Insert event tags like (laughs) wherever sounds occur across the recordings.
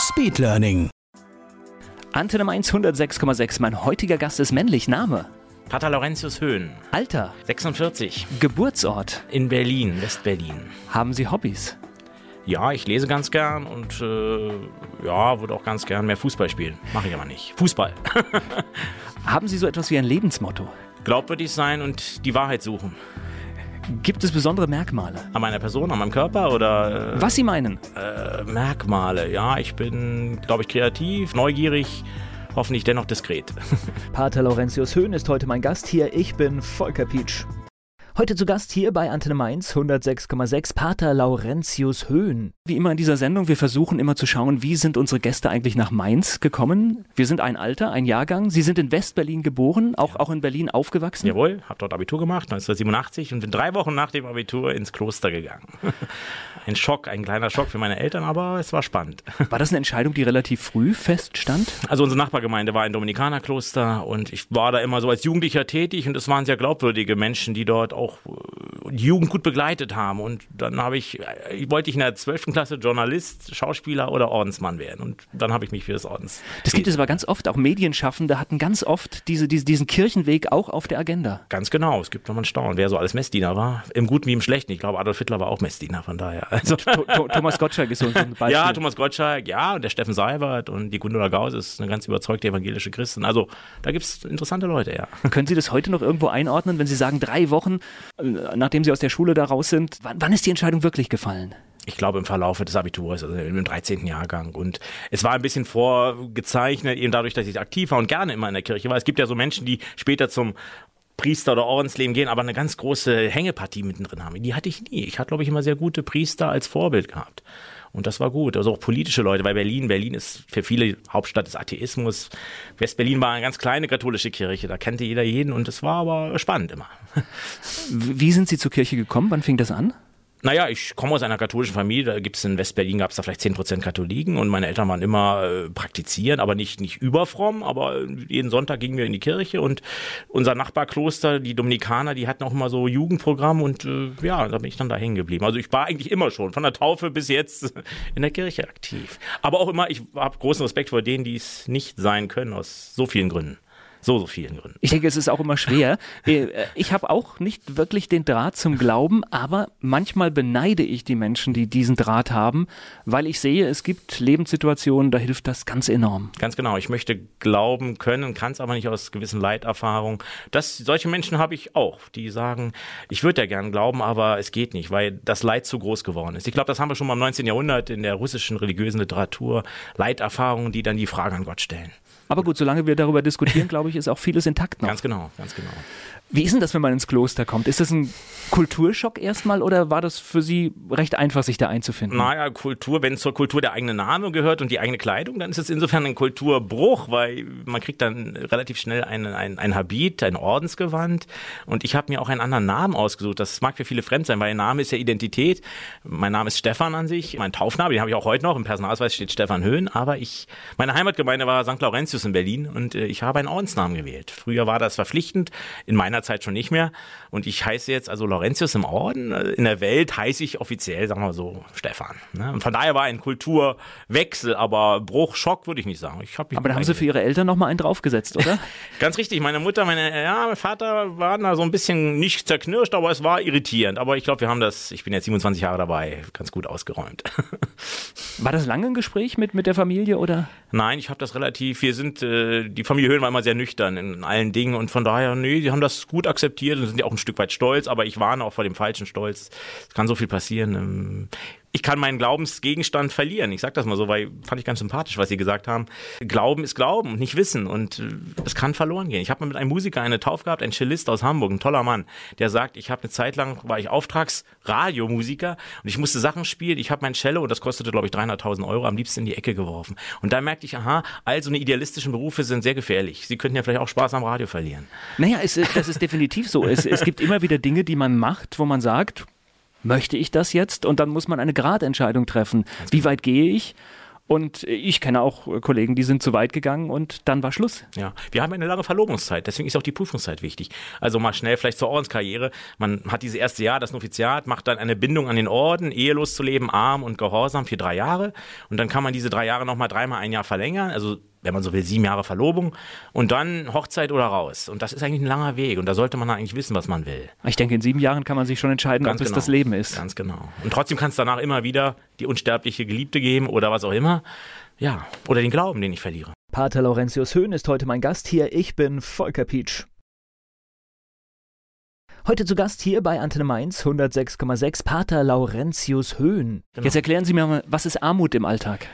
Speedlearning. Antenne Mainz 106,6. Mein heutiger Gast ist männlich. Name? Pater Laurentius Höhn, Alter? 46, Geburtsort? in Berlin, Westberlin. Haben Sie Hobbys? Ja, ich lese ganz gern und äh, ja, würde auch ganz gern mehr Fußball spielen. Mache ich aber nicht. Fußball. (laughs) Haben Sie so etwas wie ein Lebensmotto? Glaubwürdig sein und die Wahrheit suchen. Gibt es besondere Merkmale? An meiner Person, an meinem Körper oder Was Sie meinen? äh, Merkmale? Ja, ich bin, glaube ich, kreativ, neugierig, hoffentlich dennoch diskret. (laughs) Pater Laurentius Höhn ist heute mein Gast hier. Ich bin Volker Pietsch. Heute zu Gast hier bei Antenne Mainz 106,6 Pater Laurentius Höhn. Wie immer in dieser Sendung, wir versuchen immer zu schauen, wie sind unsere Gäste eigentlich nach Mainz gekommen. Wir sind ein Alter, ein Jahrgang. Sie sind in Westberlin geboren, auch, auch in Berlin aufgewachsen. Jawohl, habe dort Abitur gemacht, 1987 und bin drei Wochen nach dem Abitur ins Kloster gegangen. (laughs) Ein Schock, ein kleiner Schock für meine Eltern, aber es war spannend. War das eine Entscheidung, die relativ früh feststand? Also unsere Nachbargemeinde war ein Dominikanerkloster und ich war da immer so als Jugendlicher tätig und es waren sehr glaubwürdige Menschen, die dort auch äh, die Jugend gut begleitet haben. Und dann habe ich, äh, wollte ich in der 12. Klasse Journalist, Schauspieler oder Ordensmann werden. Und dann habe ich mich für das Ordens. Das gibt es aber ganz oft, auch Medienschaffende hatten ganz oft diese, diese, diesen Kirchenweg auch auf der Agenda. Ganz genau, es gibt nochmal ein Staunen, wer so alles Messdiener war. Im Guten wie im Schlechten. Ich glaube, Adolf Hitler war auch Messdiener, von daher. Also, Thomas Gottschalk ist so ein (laughs) Beispiel. ja, Thomas Gottschalk, ja, und der Steffen Seibert und die Gundula Gauss ist eine ganz überzeugte evangelische Christin. Also da gibt es interessante Leute, ja. Können Sie das heute noch irgendwo einordnen, wenn Sie sagen, drei Wochen, nachdem Sie aus der Schule da raus sind, wann, wann ist die Entscheidung wirklich gefallen? ich glaube im Verlauf des Abiturs, also im 13. Jahrgang. Und es war ein bisschen vorgezeichnet, eben dadurch, dass ich aktiv war und gerne immer in der Kirche war. Es gibt ja so Menschen, die später zum Priester oder Ordensleben gehen, aber eine ganz große Hängepartie mittendrin haben. Die hatte ich nie. Ich hatte, glaube ich, immer sehr gute Priester als Vorbild gehabt. Und das war gut. Also auch politische Leute, weil Berlin, Berlin ist für viele Hauptstadt des Atheismus. West-Berlin war eine ganz kleine katholische Kirche, da kannte jeder jeden und es war aber spannend immer. (laughs) Wie sind Sie zur Kirche gekommen? Wann fing das an? Naja, ich komme aus einer katholischen Familie, da gibt's in West-Berlin gab's da vielleicht 10% Katholiken und meine Eltern waren immer äh, praktizierend, aber nicht, nicht überfromm, aber jeden Sonntag gingen wir in die Kirche und unser Nachbarkloster, die Dominikaner, die hatten auch immer so Jugendprogramm und äh, ja, da bin ich dann da hängen geblieben. Also ich war eigentlich immer schon, von der Taufe bis jetzt (laughs) in der Kirche aktiv. Aber auch immer, ich habe großen Respekt vor denen, die es nicht sein können, aus so vielen Gründen. So, so vielen Gründen. Ich denke, es ist auch immer schwer. (laughs) Äh, Ich habe auch nicht wirklich den Draht zum Glauben, aber manchmal beneide ich die Menschen, die diesen Draht haben, weil ich sehe, es gibt Lebenssituationen, da hilft das ganz enorm. Ganz genau. Ich möchte glauben können, kann es aber nicht aus gewissen Leiterfahrungen. Das, solche Menschen habe ich auch, die sagen, ich würde ja gern glauben, aber es geht nicht, weil das Leid zu groß geworden ist. Ich glaube, das haben wir schon mal im 19. Jahrhundert in der russischen religiösen Literatur. Leiterfahrungen, die dann die Frage an Gott stellen. Aber gut, solange wir darüber diskutieren, (laughs) glaube ich, ist auch vieles intakt noch. Ganz genau, ganz genau. Wie ist denn das, wenn man ins Kloster kommt? Ist das ein Kulturschock erstmal oder war das für Sie recht einfach, sich da einzufinden? Naja, Kultur, wenn zur Kultur der eigene Name gehört und die eigene Kleidung, dann ist es insofern ein Kulturbruch, weil man kriegt dann relativ schnell ein, ein, ein Habit, ein Ordensgewand. Und ich habe mir auch einen anderen Namen ausgesucht. Das mag für viele fremd sein, weil Name ist ja Identität. Mein Name ist Stefan an sich. Mein Taufname, den habe ich auch heute noch. Im Personalausweis steht Stefan Höhn. Aber ich, meine Heimatgemeinde war St. Laurentius in Berlin und äh, ich habe einen Ordensnamen gewählt. Früher war das verpflichtend, in meiner Zeit schon nicht mehr. Und ich heiße jetzt also Laurentius im Orden. In der Welt heiße ich offiziell, sagen wir so, Stefan. Ne? Und von daher war ein Kulturwechsel, aber Bruch, Schock würde ich nicht sagen. Ich hab Aber da haben Sie für Ihre Eltern nochmal einen draufgesetzt, oder? (laughs) Ganz richtig, meine Mutter, meine, ja, mein Vater waren da so ein bisschen nicht zerknirscht, aber es war irritierend. Aber ich glaube, wir haben das, ich bin jetzt 27 Jahre dabei, ganz gut ausgeräumt. (laughs) War das lange ein Gespräch mit, mit der Familie oder? Nein, ich habe das relativ, wir sind, äh, die Familie Höhn war immer sehr nüchtern in allen Dingen und von daher, nee, die haben das gut akzeptiert und sind ja auch ein Stück weit stolz, aber ich warne auch vor dem falschen Stolz. Es kann so viel passieren. Ich kann meinen Glaubensgegenstand verlieren. Ich sage das mal so, weil fand ich ganz sympathisch, was Sie gesagt haben. Glauben ist Glauben und nicht Wissen und äh, es kann verloren gehen. Ich habe mal mit einem Musiker eine Taufe gehabt, ein Cellist aus Hamburg, ein toller Mann, der sagt, ich habe eine Zeit lang war ich Auftragsradiomusiker und ich musste Sachen spielen. Ich habe mein Cello und das kostete glaube ich 300.000 Euro am liebsten in die Ecke geworfen. Und da merkte ich, aha, also eine idealistischen Berufe sind sehr gefährlich. Sie könnten ja vielleicht auch Spaß am Radio verlieren. Naja, es, das ist definitiv so. Es, es gibt immer wieder Dinge, die man macht, wo man sagt, möchte ich das jetzt? Und dann muss man eine Gradentscheidung treffen. Wie genau. weit gehe ich? Und ich kenne auch Kollegen, die sind zu weit gegangen und dann war Schluss. Ja, wir haben eine lange Verlobungszeit, deswegen ist auch die Prüfungszeit wichtig. Also mal schnell vielleicht zur Ordenskarriere. Man hat dieses erste Jahr, das Noviziat, macht dann eine Bindung an den Orden, ehelos zu leben, arm und gehorsam für drei Jahre. Und dann kann man diese drei Jahre nochmal dreimal ein Jahr verlängern. Also wenn man so will, sieben Jahre Verlobung und dann Hochzeit oder raus. Und das ist eigentlich ein langer Weg und da sollte man eigentlich wissen, was man will. Ich denke, in sieben Jahren kann man sich schon entscheiden, Ganz ob genau. es das Leben ist. Ganz genau. Und trotzdem kann es danach immer wieder die unsterbliche Geliebte geben oder was auch immer. Ja, oder den Glauben, den ich verliere. Pater Laurentius Höhn ist heute mein Gast hier. Ich bin Volker Pietsch. Heute zu Gast hier bei Antenne Mainz 106,6 Pater Laurentius Höhn. Genau. Jetzt erklären Sie mir mal, was ist Armut im Alltag?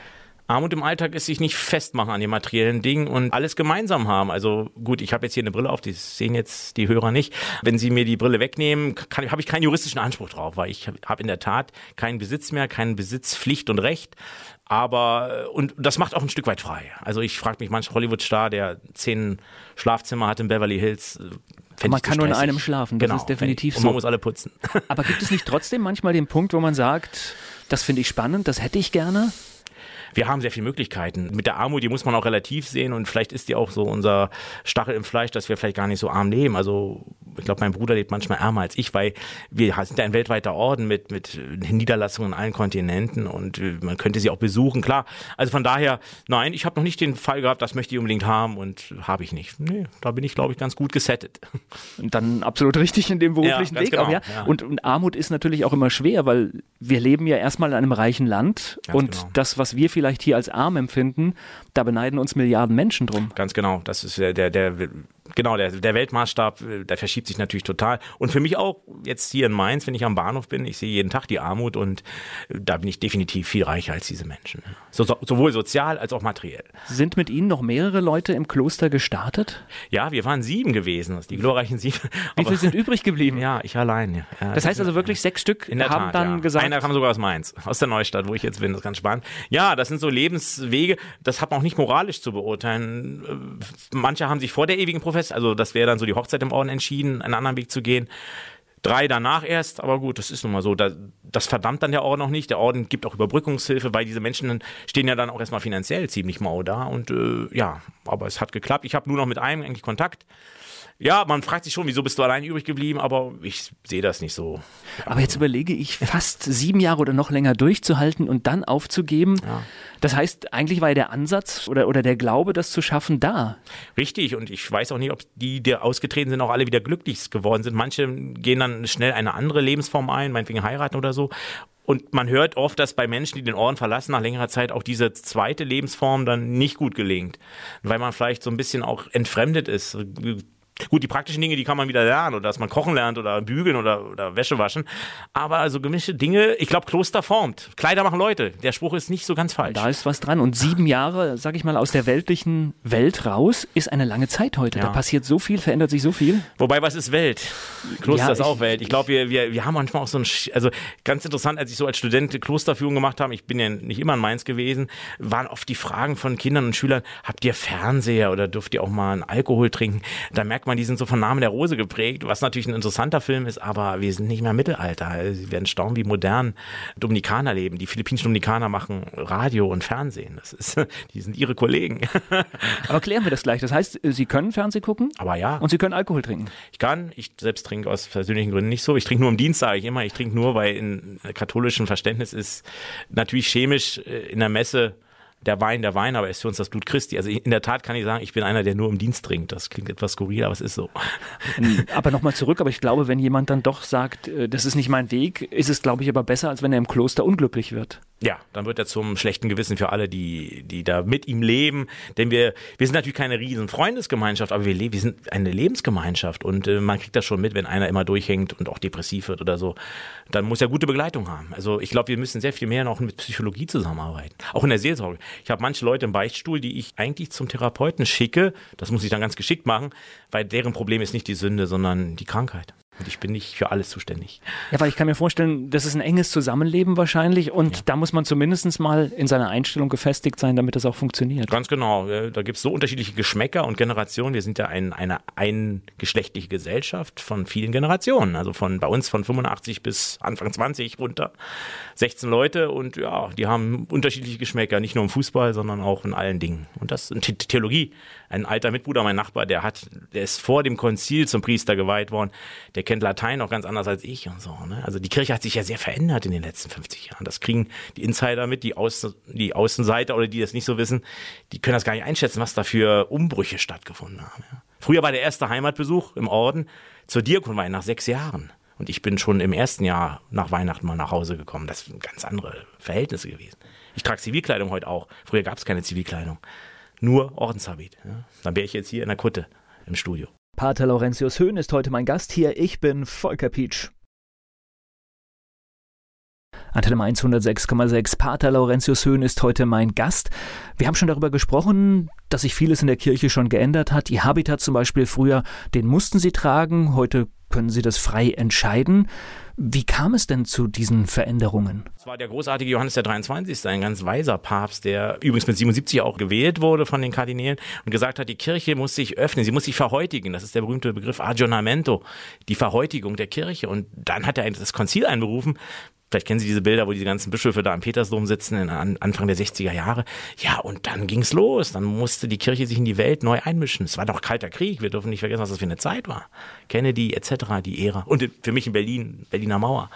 Armut im Alltag ist sich nicht festmachen an den materiellen Dingen und alles gemeinsam haben. Also gut, ich habe jetzt hier eine Brille auf, die sehen jetzt die Hörer nicht. Wenn Sie mir die Brille wegnehmen, habe ich keinen juristischen Anspruch drauf, weil ich habe in der Tat keinen Besitz mehr, keinen Besitz, Pflicht und Recht. Aber, und das macht auch ein Stück weit frei. Also ich frage mich, manch Hollywood-Star, der zehn Schlafzimmer hat in Beverly Hills, äh, man kann nur in einem schlafen, das genau, ist definitiv so. Und man muss alle putzen. Aber gibt es nicht trotzdem manchmal den Punkt, wo man sagt, das finde ich spannend, das hätte ich gerne? Wir haben sehr viele Möglichkeiten. Mit der Armut, die muss man auch relativ sehen und vielleicht ist die auch so unser Stachel im Fleisch, dass wir vielleicht gar nicht so arm leben. Also ich glaube, mein Bruder lebt manchmal ärmer als ich, weil wir sind ja ein weltweiter Orden mit, mit Niederlassungen in allen Kontinenten und äh, man könnte sie auch besuchen, klar. Also von daher, nein, ich habe noch nicht den Fall gehabt, das möchte ich unbedingt haben und habe ich nicht. Nee, da bin ich, glaube ich, ganz gut gesettet. Und dann absolut richtig in dem beruflichen ja, Weg. Genau, auch, ja. ja. Und, und, Armut ist natürlich auch immer schwer, weil wir leben ja erstmal in einem reichen Land ganz und genau. das, was wir vielleicht hier als arm empfinden, da beneiden uns Milliarden Menschen drum. Ganz genau. Das ist der, der, der genau, der, der Weltmaßstab, äh, der verschiebt sich natürlich total. Und für mich auch jetzt hier in Mainz, wenn ich am Bahnhof bin, ich sehe jeden Tag die Armut und äh, da bin ich definitiv viel reicher als diese Menschen. So, so, sowohl sozial als auch materiell. Sind mit Ihnen noch mehrere Leute im Kloster gestartet? Ja, wir waren sieben gewesen, die glorreichen sieben. Wie viele sind übrig geblieben? Ja, ich allein. Ja. das heißt also wirklich sechs Stück in der haben Tat, dann ja. gesagt. Einer kam sogar aus Mainz, aus der Neustadt, wo ich jetzt bin. Das ist ganz spannend. Ja, das sind so Lebenswege. Das hat man auch nicht moralisch zu beurteilen. Äh, manche haben sich vor der ewigen Professor, also das wäre dann so die Hochzeit im Orden entschieden, einen anderen Weg zu gehen. Drei danach erst, aber gut, das ist nun mal so. Das verdammt dann der Orden auch nicht. Der Orden gibt auch Überbrückungshilfe, weil diese Menschen stehen ja dann auch erstmal finanziell ziemlich mau da. Und äh, ja, aber es hat geklappt. Ich habe nur noch mit einem eigentlich Kontakt. Ja, man fragt sich schon, wieso bist du allein übrig geblieben, aber ich sehe das nicht so. Aber jetzt überlege ich, fast sieben Jahre oder noch länger durchzuhalten und dann aufzugeben. Ja. Das heißt, eigentlich war ja der Ansatz oder, oder der Glaube, das zu schaffen, da. Richtig, und ich weiß auch nicht, ob die, die ausgetreten sind, auch alle wieder glücklich geworden sind. Manche gehen dann schnell eine andere Lebensform ein, meinetwegen heiraten oder so. Und man hört oft, dass bei Menschen, die den Orden verlassen, nach längerer Zeit auch diese zweite Lebensform dann nicht gut gelingt. Weil man vielleicht so ein bisschen auch entfremdet ist Gut, die praktischen Dinge, die kann man wieder lernen oder dass man kochen lernt oder bügeln oder, oder Wäsche waschen. Aber also gemischte Dinge, ich glaube, Kloster formt. Kleider machen Leute. Der Spruch ist nicht so ganz falsch. Da ist was dran. Und sieben Jahre, sag ich mal, aus der weltlichen Welt raus, ist eine lange Zeit heute. Ja. Da passiert so viel, verändert sich so viel. Wobei, was ist Welt? Kloster ja, ist auch Welt. Ich glaube, wir, wir, wir haben manchmal auch so ein, also ganz interessant, als ich so als Student Klosterführung gemacht habe, ich bin ja nicht immer in Mainz gewesen, waren oft die Fragen von Kindern und Schülern, habt ihr Fernseher oder dürft ihr auch mal einen Alkohol trinken? Da merkt man, die sind so von Namen der Rose geprägt, was natürlich ein interessanter Film ist, aber wir sind nicht mehr Mittelalter. Sie werden staunen, wie modern Dominikaner leben. Die philippinischen Dominikaner machen Radio und Fernsehen. Das ist, (laughs) die sind ihre Kollegen. (laughs) aber klären wir das gleich. Das heißt, Sie können Fernsehen gucken? Aber ja. Und Sie können Alkohol trinken? Ich kann. Ich selbst trinke aus persönlichen Gründen nicht so. Ich trinke nur im Dienst, sage ich immer. Ich trinke nur, weil in katholischem Verständnis ist natürlich chemisch äh, in der Messe der Wein, der Wein, aber er ist für uns das Blut Christi. Also in der Tat kann ich sagen, ich bin einer, der nur im Dienst trinkt. Das klingt etwas skurril, aber es ist so. Aber nochmal zurück, aber ich glaube, wenn jemand dann doch sagt, äh, das ist nicht mein Weg, ist es, glaube ich, aber besser, als wenn er im Kloster unglücklich wird. Ja, dann wird er zum schlechten Gewissen für alle, die, die da mit ihm leben. Denn wir, wir sind natürlich keine riesen Freundesgemeinschaft, aber wir, leben, wir sind eine Lebensgemeinschaft und äh, man kriegt das schon mit, wenn einer immer durchhängt und auch depressiv wird oder so. Dann muss er gute Begleitung haben. Also ich glaube, wir müssen sehr viel mehr noch mit Psychologie zusammenarbeiten. Auch in der Seelsorge. Ich habe manche Leute im Beichtstuhl, die ich eigentlich zum Therapeuten schicke. Das muss ich dann ganz geschickt machen, weil deren Problem ist nicht die Sünde, sondern die Krankheit. Und ich bin nicht für alles zuständig. Ja, weil ich kann mir vorstellen, das ist ein enges Zusammenleben wahrscheinlich und ja. da muss man zumindest mal in seiner Einstellung gefestigt sein, damit das auch funktioniert. Ganz genau. Da gibt es so unterschiedliche Geschmäcker und Generationen. Wir sind ja ein, eine eingeschlechtliche Gesellschaft von vielen Generationen. Also von bei uns von 85 bis Anfang 20 runter. 16 Leute und ja, die haben unterschiedliche Geschmäcker, nicht nur im Fußball, sondern auch in allen Dingen. Und das ist Theologie ein alter Mitbruder, mein Nachbar, der hat, der ist vor dem Konzil zum Priester geweiht worden. Der kennt Latein auch ganz anders als ich und so. Ne? Also die Kirche hat sich ja sehr verändert in den letzten 50 Jahren. Das kriegen die Insider mit, die, Außen, die Außenseiter oder die das nicht so wissen, die können das gar nicht einschätzen, was da für Umbrüche stattgefunden haben. Ja? Früher war der erste Heimatbesuch im Orden zur Diakonweihe nach sechs Jahren. Und ich bin schon im ersten Jahr nach Weihnachten mal nach Hause gekommen. Das sind ganz andere Verhältnisse gewesen. Ich trage Zivilkleidung heute auch. Früher gab es keine Zivilkleidung nur Ordenshabit. Ja. Dann wäre ich jetzt hier in der Kutte im Studio. Pater Laurentius Höhn ist heute mein Gast hier. Ich bin Volker Pietsch. Antenne Mainz 106,6. Pater Laurentius Höhn ist heute mein Gast. Wir haben schon darüber gesprochen, dass sich vieles in der Kirche schon geändert hat. Ihr Habitat zum Beispiel früher, den mussten Sie tragen. Heute können Sie das frei entscheiden. Wie kam es denn zu diesen Veränderungen? Es war der großartige Johannes der 23., ein ganz weiser Papst, der übrigens mit 77 auch gewählt wurde von den Kardinälen und gesagt hat, die Kirche muss sich öffnen, sie muss sich verhäutigen. Das ist der berühmte Begriff Aggiornamento, die Verhäutigung der Kirche. Und dann hat er das Konzil einberufen, Vielleicht kennen Sie diese Bilder, wo die ganzen Bischöfe da am Petersdom sitzen, in Anfang der 60er Jahre. Ja, und dann ging's los. Dann musste die Kirche sich in die Welt neu einmischen. Es war doch kalter Krieg. Wir dürfen nicht vergessen, was das für eine Zeit war. Kennedy etc., die Ära. Und für mich in Berlin, Berliner Mauer.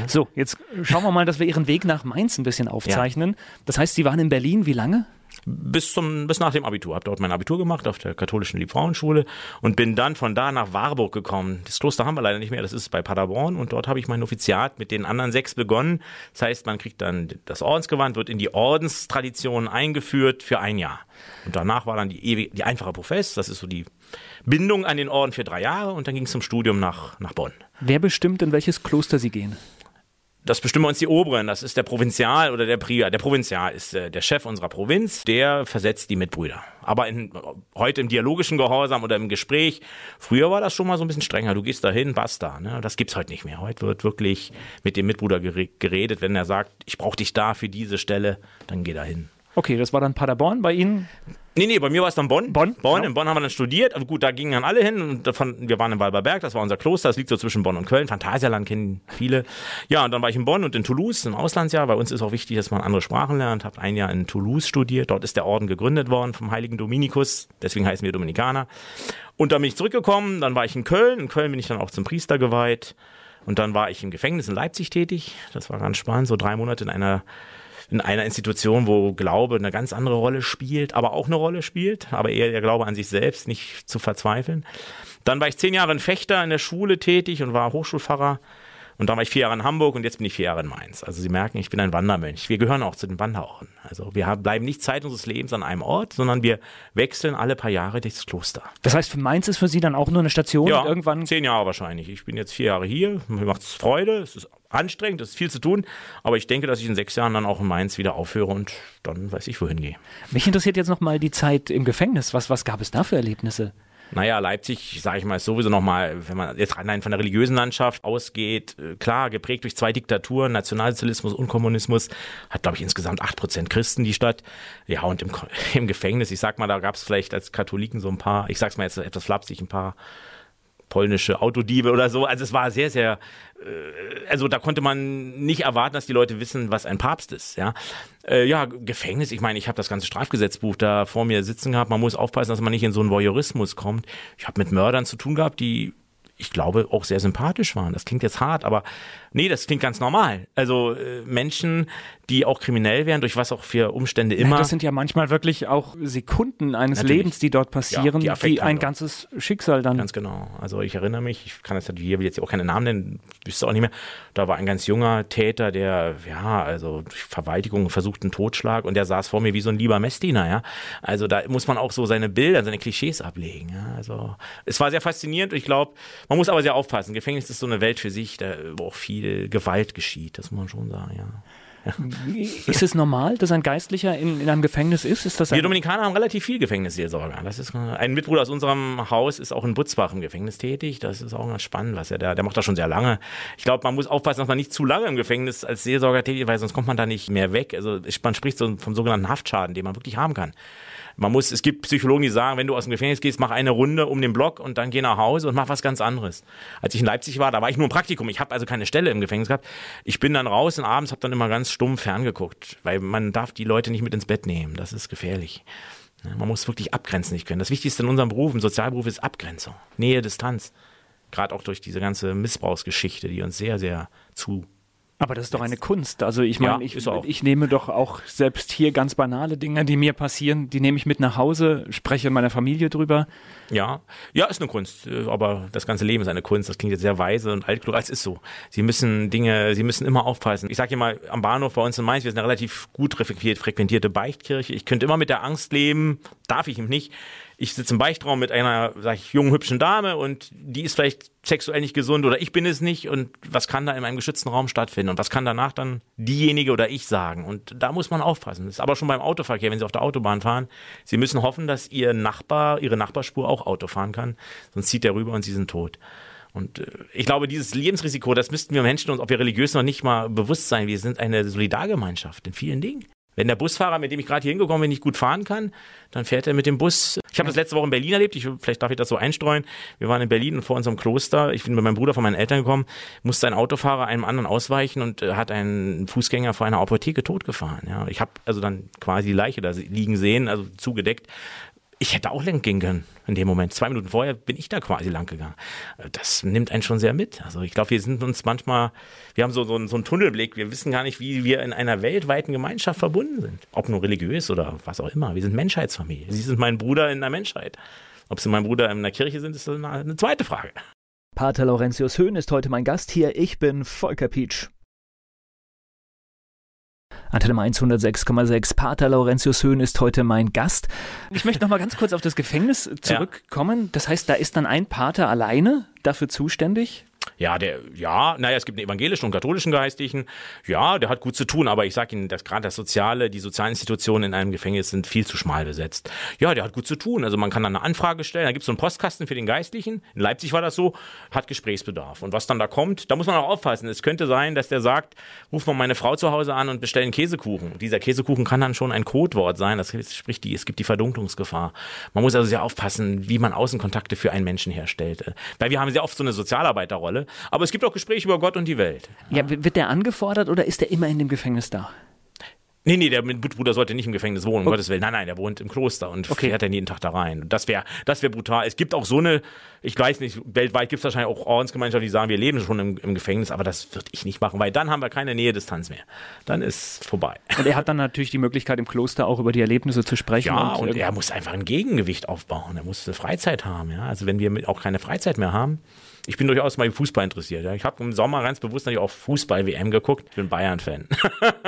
Ja. So, jetzt schauen wir mal, dass wir Ihren Weg nach Mainz ein bisschen aufzeichnen. Ja. Das heißt, Sie waren in Berlin wie lange? Bis zum bis nach dem Abitur. Habe dort mein Abitur gemacht auf der katholischen Liebfrauenschule und bin dann von da nach Warburg gekommen. Das Kloster haben wir leider nicht mehr, das ist bei Paderborn und dort habe ich mein Noviziat mit den anderen sechs begonnen. Das heißt, man kriegt dann das Ordensgewand, wird in die Ordenstradition eingeführt für ein Jahr. Und danach war dann die, die einfache Profess, das ist so die Bindung an den Orden für drei Jahre und dann ging es zum Studium nach, nach Bonn. Wer bestimmt, in welches Kloster Sie gehen? Das bestimmen uns die Oberen, das ist der Provinzial oder der Prior. Der Provinzial ist äh, der Chef unserer Provinz, der versetzt die Mitbrüder. Aber in, heute im dialogischen Gehorsam oder im Gespräch, früher war das schon mal so ein bisschen strenger. Du gehst dahin, basta. Ne? Das gibt's heute nicht mehr. Heute wird wirklich mit dem Mitbruder geredet. Wenn er sagt, ich brauche dich da für diese Stelle, dann geh da hin. Okay, das war dann Paderborn bei Ihnen? Nee, nee, bei mir war es dann Bonn. Bonn? Bonn. Genau. In Bonn haben wir dann studiert. Also gut, da gingen dann alle hin. Und davon, wir waren in Walberberg, das war unser Kloster. Das liegt so zwischen Bonn und Köln. Phantasialand kennen viele. Ja, und dann war ich in Bonn und in Toulouse, im Auslandsjahr. Bei uns ist auch wichtig, dass man andere Sprachen lernt. Habe ein Jahr in Toulouse studiert. Dort ist der Orden gegründet worden vom heiligen Dominikus. Deswegen heißen wir Dominikaner. Und dann bin ich zurückgekommen. Dann war ich in Köln. In Köln bin ich dann auch zum Priester geweiht. Und dann war ich im Gefängnis in Leipzig tätig. Das war ganz spannend. So drei Monate in einer in einer Institution, wo Glaube eine ganz andere Rolle spielt, aber auch eine Rolle spielt, aber eher der Glaube an sich selbst, nicht zu verzweifeln. Dann war ich zehn Jahre in Fechter in der Schule tätig und war Hochschulpfarrer. Und dann war ich vier Jahre in Hamburg und jetzt bin ich vier Jahre in Mainz. Also Sie merken, ich bin ein Wandermönch. Wir gehören auch zu den Wanderorten. Also wir bleiben nicht Zeit unseres Lebens an einem Ort, sondern wir wechseln alle paar Jahre durchs Kloster. Das heißt, für Mainz ist für Sie dann auch nur eine Station? Ja, irgendwann zehn Jahre wahrscheinlich. Ich bin jetzt vier Jahre hier. Mir macht es Freude. Es ist anstrengend, es ist viel zu tun. Aber ich denke, dass ich in sechs Jahren dann auch in Mainz wieder aufhöre und dann weiß ich, wohin gehe. Mich interessiert jetzt nochmal die Zeit im Gefängnis. Was, was gab es da für Erlebnisse? Naja, Leipzig, sage ich mal, ist sowieso nochmal, wenn man jetzt allein von der religiösen Landschaft ausgeht, äh, klar, geprägt durch zwei Diktaturen, Nationalsozialismus und Kommunismus, hat, glaube ich, insgesamt acht Prozent Christen die Stadt. Ja, und im, (laughs) im Gefängnis, ich sag mal, da gab es vielleicht als Katholiken so ein paar, ich sag's mal jetzt etwas flapsig, ein paar polnische Autodiebe oder so. Also es war sehr, sehr, äh, also da konnte man nicht erwarten, dass die Leute wissen, was ein Papst ist. Ja, äh, ja Gefängnis. Ich meine, ich habe das ganze Strafgesetzbuch da vor mir sitzen gehabt. Man muss aufpassen, dass man nicht in so einen Voyeurismus kommt. Ich habe mit Mördern zu tun gehabt, die ich glaube, auch sehr sympathisch waren. Das klingt jetzt hart, aber nee, das klingt ganz normal. Also äh, Menschen, die auch kriminell werden, durch was auch für Umstände immer. Ja, das sind ja manchmal wirklich auch Sekunden eines Natürlich. Lebens, die dort passieren, ja, die, die ein ganzes Schicksal dann. Ganz genau. Also ich erinnere mich, ich kann jetzt hier jetzt auch keine Namen nennen, wüsste auch nicht mehr. Da war ein ganz junger Täter, der ja also durch Verwaltigung versucht einen Totschlag und der saß vor mir wie so ein lieber Messdiener, ja. Also da muss man auch so seine Bilder, seine Klischees ablegen. Ja? Also es war sehr faszinierend und ich glaube, man muss aber sehr aufpassen. Gefängnis ist so eine Welt für sich, da, wo auch viel Gewalt geschieht, das muss man schon sagen, ja. Ja. Ist es normal, dass ein Geistlicher in, in einem Gefängnis ist? ist das Wir Dominikaner haben relativ viel Gefängnisseelsorger. Das ist ein Mitbruder aus unserem Haus ist auch in Butzbach im Gefängnis tätig. Das ist auch ganz spannend, was er da, der macht das schon sehr lange. Ich glaube, man muss aufpassen, dass man nicht zu lange im Gefängnis als Seelsorger tätig ist, weil sonst kommt man da nicht mehr weg. Also man spricht so vom sogenannten Haftschaden, den man wirklich haben kann. Man muss, es gibt Psychologen, die sagen, wenn du aus dem Gefängnis gehst, mach eine Runde um den Block und dann geh nach Hause und mach was ganz anderes. Als ich in Leipzig war, da war ich nur im Praktikum. Ich habe also keine Stelle im Gefängnis gehabt. Ich bin dann raus und abends habe dann immer ganz stumm ferngeguckt, weil man darf die Leute nicht mit ins Bett nehmen. Das ist gefährlich. Man muss wirklich abgrenzen nicht können. Das Wichtigste in unserem Beruf, im Sozialberuf, ist Abgrenzung, Nähe, Distanz. Gerade auch durch diese ganze Missbrauchsgeschichte, die uns sehr, sehr zu aber das ist doch eine Kunst. Also ich meine, ja, ich, ich nehme doch auch selbst hier ganz banale Dinge, die mir passieren, die nehme ich mit nach Hause, spreche meiner Familie drüber. Ja, ja, ist eine Kunst. Aber das ganze Leben ist eine Kunst. Das klingt jetzt sehr weise und altklug. Es ist so. Sie müssen Dinge, Sie müssen immer aufpassen. Ich sage immer, am Bahnhof bei uns in Mainz, wir sind eine relativ gut frequentierte Beichtkirche. Ich könnte immer mit der Angst leben, darf ich ihm nicht, ich sitze im Beichtraum mit einer, sag ich, jungen, hübschen Dame und die ist vielleicht sexuell nicht gesund oder ich bin es nicht und was kann da in einem geschützten Raum stattfinden und was kann danach dann diejenige oder ich sagen und da muss man aufpassen. Das ist aber schon beim Autoverkehr, wenn Sie auf der Autobahn fahren, Sie müssen hoffen, dass Ihr Nachbar, Ihre Nachbarspur auch Auto fahren kann, sonst zieht der rüber und Sie sind tot. Und äh, ich glaube, dieses Lebensrisiko, das müssten wir Menschen uns, ob wir religiös noch nicht mal bewusst sein. Wir sind eine Solidargemeinschaft in vielen Dingen. Wenn der Busfahrer, mit dem ich gerade hier hingekommen bin, nicht gut fahren kann, dann fährt er mit dem Bus. Ich habe das letzte Woche in Berlin erlebt. Ich, vielleicht darf ich das so einstreuen. Wir waren in Berlin und vor unserem Kloster. Ich bin mit meinem Bruder von meinen Eltern gekommen. Musste ein Autofahrer einem anderen ausweichen und äh, hat einen Fußgänger vor einer Apotheke totgefahren. Ja, ich habe also dann quasi die Leiche da liegen sehen, also zugedeckt ich hätte auch lang gehen können in dem Moment. Zwei Minuten vorher bin ich da quasi lang gegangen. Das nimmt einen schon sehr mit. Also ich glaube, wir sind uns manchmal, wir haben so, so, so einen Tunnelblick. Wir wissen gar nicht, wie wir in einer weltweiten Gemeinschaft verbunden sind. Ob nur religiös oder was auch immer. Wir sind Menschheitsfamilie. Sie sind mein Bruder in der Menschheit. Ob Sie mein Bruder in der Kirche sind, ist eine zweite Frage. Pater Laurentius Höhn ist heute mein Gast hier. Ich bin Volker Pietsch. Antenne Mainz 106,6. Pater Laurentius Höhn ist heute mein Gast. Ich möchte noch mal ganz kurz auf das Gefängnis zurückkommen. Ja. Das heißt, da ist dann ein Pater alleine dafür zuständig? Ja, der, ja, naja, es gibt einen evangelischen und katholischen Geistlichen. Ja, der hat gut zu tun, aber ich sage Ihnen, dass gerade das Soziale, die sozialen Institutionen in einem Gefängnis sind viel zu schmal besetzt. Ja, der hat gut zu tun. Also man kann dann eine Anfrage stellen, da gibt es so einen Postkasten für den Geistlichen. In Leipzig war das so, hat Gesprächsbedarf. Und was dann da kommt, da muss man auch aufpassen. Es könnte sein, dass der sagt, ruf mal meine Frau zu Hause an und bestellen Käsekuchen. Dieser Käsekuchen kann dann schon ein Codewort sein. Das spricht die, es gibt die Verdunklungsgefahr. Man muss also sehr aufpassen, wie man Außenkontakte für einen Menschen herstellt. Weil wir haben sehr oft so eine Sozialarbeiterrolle. Aber es gibt auch Gespräche über Gott und die Welt. Ja, wird der angefordert oder ist der immer in dem Gefängnis da? Nee, nee, der Mitbruder sollte nicht im Gefängnis wohnen, um okay. Gottes Willen. Nein, nein, der wohnt im Kloster und okay. fährt dann jeden Tag da rein. Das wäre das wär brutal. Es gibt auch so eine, ich weiß nicht, weltweit gibt es wahrscheinlich auch Ordensgemeinschaften, die sagen, wir leben schon im, im Gefängnis, aber das würde ich nicht machen, weil dann haben wir keine Nähe-Distanz mehr. Dann ist vorbei. Und er hat dann natürlich die Möglichkeit, im Kloster auch über die Erlebnisse zu sprechen. Ja, und, und er muss einfach ein Gegengewicht aufbauen. Er muss eine Freizeit haben. Ja? Also wenn wir auch keine Freizeit mehr haben, ich bin durchaus mal Fußball interessiert. Ja. Ich habe im Sommer ganz bewusst natürlich auch Fußball-WM geguckt. Ich bin Bayern-Fan.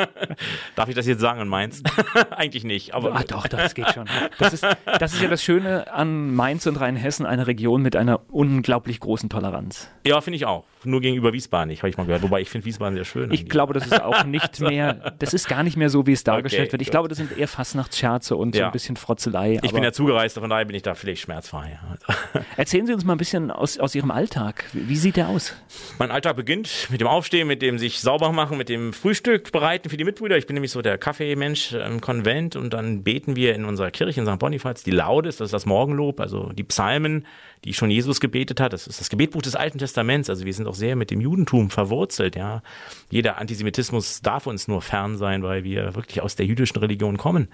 (laughs) Darf ich das jetzt sagen in Mainz? (laughs) Eigentlich nicht. Aber Ach doch, das geht schon. Das ist, das ist ja das Schöne an Mainz und Rheinhessen, eine Region mit einer unglaublich großen Toleranz. Ja, finde ich auch. Nur gegenüber Wiesbaden nicht, habe ich mal gehört. Wobei ich finde Wiesbaden sehr schön. Ich eigentlich. glaube, das ist auch nicht mehr, das ist gar nicht mehr so, wie es (laughs) dargestellt okay, wird. Ich gut. glaube, das sind eher Fastnachtsscherze und ja. so ein bisschen Frotzelei. Ich bin ja zugereist, von daher bin ich da vielleicht schmerzfrei. (laughs) Erzählen Sie uns mal ein bisschen aus, aus Ihrem Alltag. Wie sieht der aus? Mein Alltag beginnt mit dem Aufstehen, mit dem sich sauber machen, mit dem Frühstück bereiten für die Mitbrüder. Ich bin nämlich so der Kaffeemensch im Konvent und dann beten wir in unserer Kirche in St. Bonifaz die Laudes, das ist das Morgenlob, also die Psalmen, die schon Jesus gebetet hat. Das ist das Gebetbuch des Alten Testaments. Also wir sind auch sehr mit dem Judentum verwurzelt. Ja, jeder Antisemitismus darf uns nur fern sein, weil wir wirklich aus der jüdischen Religion kommen.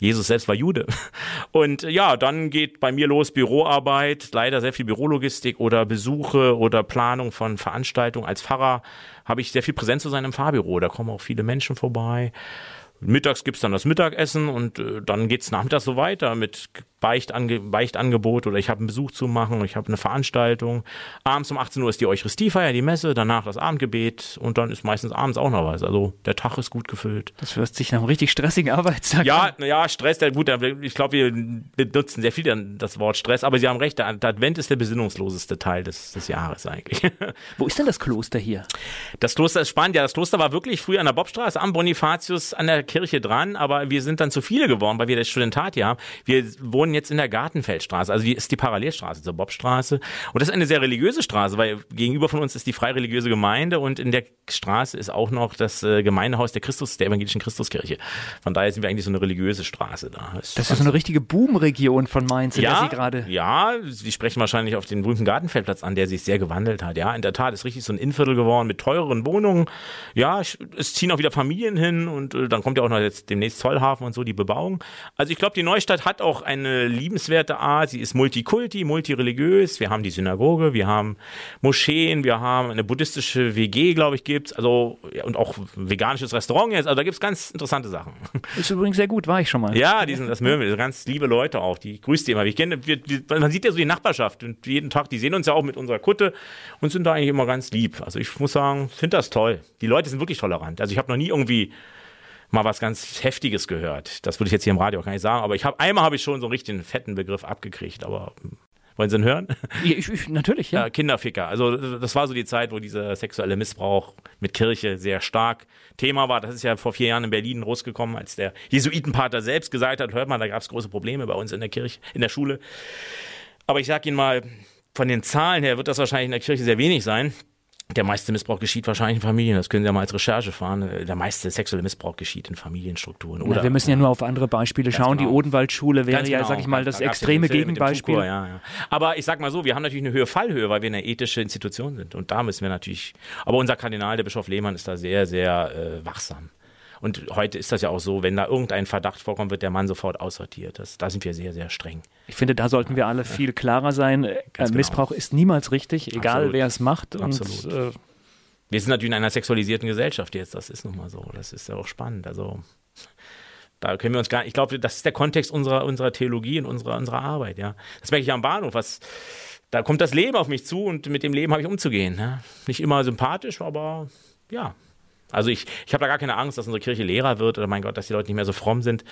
Jesus selbst war Jude. (laughs) Und ja, dann geht bei mir los Büroarbeit, leider sehr viel Bürologistik oder Besuche oder Planung von Veranstaltungen als Pfarrer habe ich sehr viel Präsenz zu sein im Fahrbüro. Da kommen auch viele Menschen vorbei. Mittags gibt's dann das Mittagessen und äh, dann geht's nachmittags so weiter mit Beichtange Beichtangebot oder ich habe einen Besuch zu machen, ich habe eine Veranstaltung. Abends um 18 Uhr ist die Eucharistiefeier, die Messe, danach das Abendgebet und dann ist meistens abends auch noch was. Also der Tag ist gut gefüllt. Das hört sich nach einem richtig stressigen Arbeitstag Ja, an. ja, Stress, der, gut, ich glaube, wir benutzen sehr viel dann das Wort Stress, aber Sie haben recht, der Advent ist der besinnungsloseste Teil des, des Jahres eigentlich. (laughs) Wo ist denn das Kloster hier? Das Kloster ist spannend, ja, das Kloster war wirklich früher an der Bobstraße am Bonifatius an der Kirche dran, aber wir sind dann zu viele geworden, weil wir das Studentat hier haben. Wir wohnen jetzt in der Gartenfeldstraße, also die ist die Parallelstraße zur Bobstraße. Und das ist eine sehr religiöse Straße, weil gegenüber von uns ist die freireligiöse Gemeinde und in der Straße ist auch noch das äh, Gemeindehaus der Christus, der evangelischen Christuskirche. Von daher sind wir eigentlich so eine religiöse Straße da. Das ist so eine richtige Boomregion von Mainz, in der Sie gerade. Ja, Sie sprechen wahrscheinlich auf den berühmten Gartenfeldplatz an, der sich sehr gewandelt hat. Ja, in der Tat ist richtig so ein Innenviertel geworden mit teureren Wohnungen. Ja, es ziehen auch wieder Familien hin und äh, dann kommt ja auch noch jetzt demnächst Zollhafen und so die Bebauung. Also ich glaube, die Neustadt hat auch eine liebenswerte Art. Sie ist multikulti, multireligiös. Wir haben die Synagoge, wir haben Moscheen, wir haben eine buddhistische WG, glaube ich, gibt's. Also und auch ein veganisches Restaurant jetzt. Also da gibt's ganz interessante Sachen. (laughs) Ist übrigens sehr gut, war ich schon mal. Ja, die sind das mögen wir. Das sind ganz liebe Leute auch. Die grüßt die immer. Ich kenne, wir, wir, man sieht ja so die Nachbarschaft und jeden Tag, die sehen uns ja auch mit unserer Kutte und sind da eigentlich immer ganz lieb. Also ich muss sagen, finde das toll. Die Leute sind wirklich tolerant. Also ich habe noch nie irgendwie mal was ganz Heftiges gehört. Das würde ich jetzt hier im Radio auch gar nicht sagen, aber ich habe einmal habe ich schon so einen richtigen fetten Begriff abgekriegt, aber wollen Sie ihn hören? Ich, ich, natürlich, ja. Ja, Kinderficker. Also das war so die Zeit, wo dieser sexuelle Missbrauch mit Kirche sehr stark Thema war. Das ist ja vor vier Jahren in Berlin rausgekommen, als der Jesuitenpater selbst gesagt hat, hört mal, da gab es große Probleme bei uns in der Kirche, in der Schule. Aber ich sage Ihnen mal, von den Zahlen her wird das wahrscheinlich in der Kirche sehr wenig sein. Der meiste Missbrauch geschieht wahrscheinlich in Familien. Das können Sie ja mal als Recherche fahren. Der meiste sexuelle Missbrauch geschieht in Familienstrukturen. Oder ja, wir müssen ja nur auf andere Beispiele schauen. genau. Die Odenwaldschule wäre Ganz ja, genau. sag ich mal, das Da ja extreme dem Gegenbeispiel. Ja, ja. Aber ich sag mal so, wir haben natürlich eine höhere Fallhöhe, weil wir eine ethische Institution sind. Und da müssen wir natürlich, aber unser Kardinal, der Bischof Lehmann, ist da sehr, sehr äh, wachsam. Und heute ist das ja auch so, wenn da irgendein Verdacht vorkommt, wird der Mann sofort aussortiert. Das, da sind wir sehr, sehr streng. Ich finde, da sollten wir alle viel klarer sein. Äh, genau. Missbrauch ist niemals richtig, egal Absolut. wer es macht. Absolut. Und, äh, Wir sind natürlich in einer sexualisierten Gesellschaft jetzt, das ist nun mal so. Das ist ja auch spannend. Also da können wir uns gar ich glaube, das ist der Kontext unserer, unserer Theologie und unserer, unserer Arbeit, ja. Das merke ich am Bahnhof, was da kommt das Leben auf mich zu und mit dem Leben habe ich umzugehen. Ja? Nicht immer sympathisch, aber ja. Also ich, ich habe da gar keine Angst, dass unsere Kirche leerer wird oder mein Gott, dass die Leute nicht mehr so fromm sind.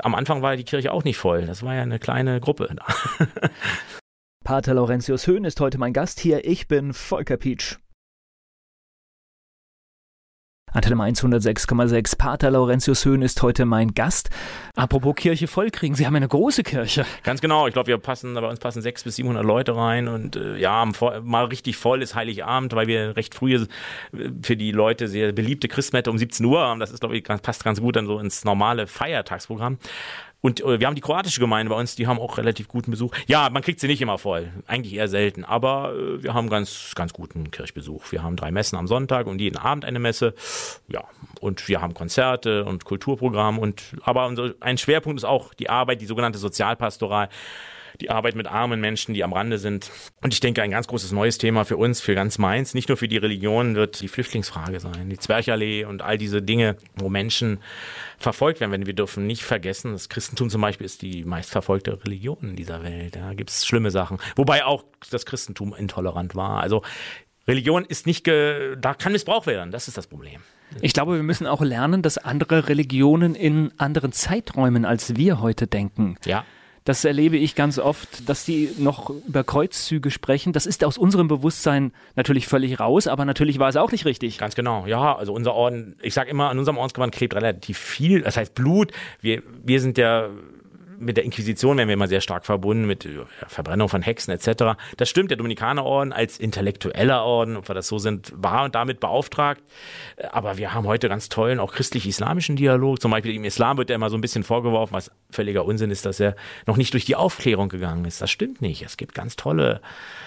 Am Anfang war die Kirche auch nicht voll. Das war ja eine kleine Gruppe. (laughs) Pater Laurentius Höhn ist heute mein Gast hier. Ich bin Volker Pietsch. Antenne Mainz 106,6. Pater Laurentius Höhn ist heute mein Gast. Apropos Kirche vollkriegen, Sie haben eine große Kirche. Ganz genau. Ich glaube, wir passen, bei uns passen 600 bis 700 Leute rein und äh, ja, mal richtig voll ist Heiligabend, weil wir recht früh äh, für die Leute sehr beliebte Christmette um 17 Uhr haben. Das ist, glaube ich, ganz, passt ganz gut dann so ins normale Feiertagsprogramm. Und äh, wir haben die kroatische Gemeinde bei uns, die haben auch relativ guten Besuch. Ja, man kriegt sie nicht immer voll, eigentlich eher selten, aber äh, wir haben ganz, ganz guten Kirchbesuch. Wir haben drei Messen am Sonntag und jeden Abend eine Messe. Ja, und wir haben Konzerte und Kulturprogramm und aber unser, ein Schwerpunkt ist auch die Arbeit, die sogenannte Sozialpastoral die Arbeit mit armen Menschen, die am Rande sind. Und ich denke, ein ganz großes neues Thema für uns, für ganz Mainz, nicht nur für die Religion, wird die Flüchtlingsfrage sein. Die Zwerchallee und all diese Dinge, wo Menschen verfolgt werden. Wenn wir dürfen nicht vergessen, das Christentum zum Beispiel ist die meistverfolgte Religion in dieser Welt. Da gibt es schlimme Sachen. Wobei auch das Christentum intolerant war. Also Religion ist nicht, ge da kann Missbrauch werden. Das ist das Problem. Ich glaube, wir müssen auch lernen, dass andere Religionen in anderen Zeiträumen als wir heute denken. Ja. Das erlebe ich ganz oft, dass die noch über Kreuzzüge sprechen. Das ist aus unserem Bewusstsein natürlich völlig raus, aber natürlich war es auch nicht richtig. Ganz genau, ja. Also unser Orden, ich sage immer, an unserem Ordensgewand klebt relativ viel, das heißt Blut. Wir, wir sind ja mit der Inquisition werden wir immer sehr stark verbunden mit Verbrennung von Hexen etc. Das stimmt, der Dominikanerorden als intellektueller Orden, ob wir das so sind, war und damit beauftragt. Aber wir haben heute ganz tollen, auch christlich-islamischen Dialog. Zum Beispiel im Islam wird ja immer so ein bisschen vorgeworfen, was völliger Unsinn ist, dass er noch nicht durch die Aufklärung gegangen ist. Das stimmt nicht. Es gibt ganz tolle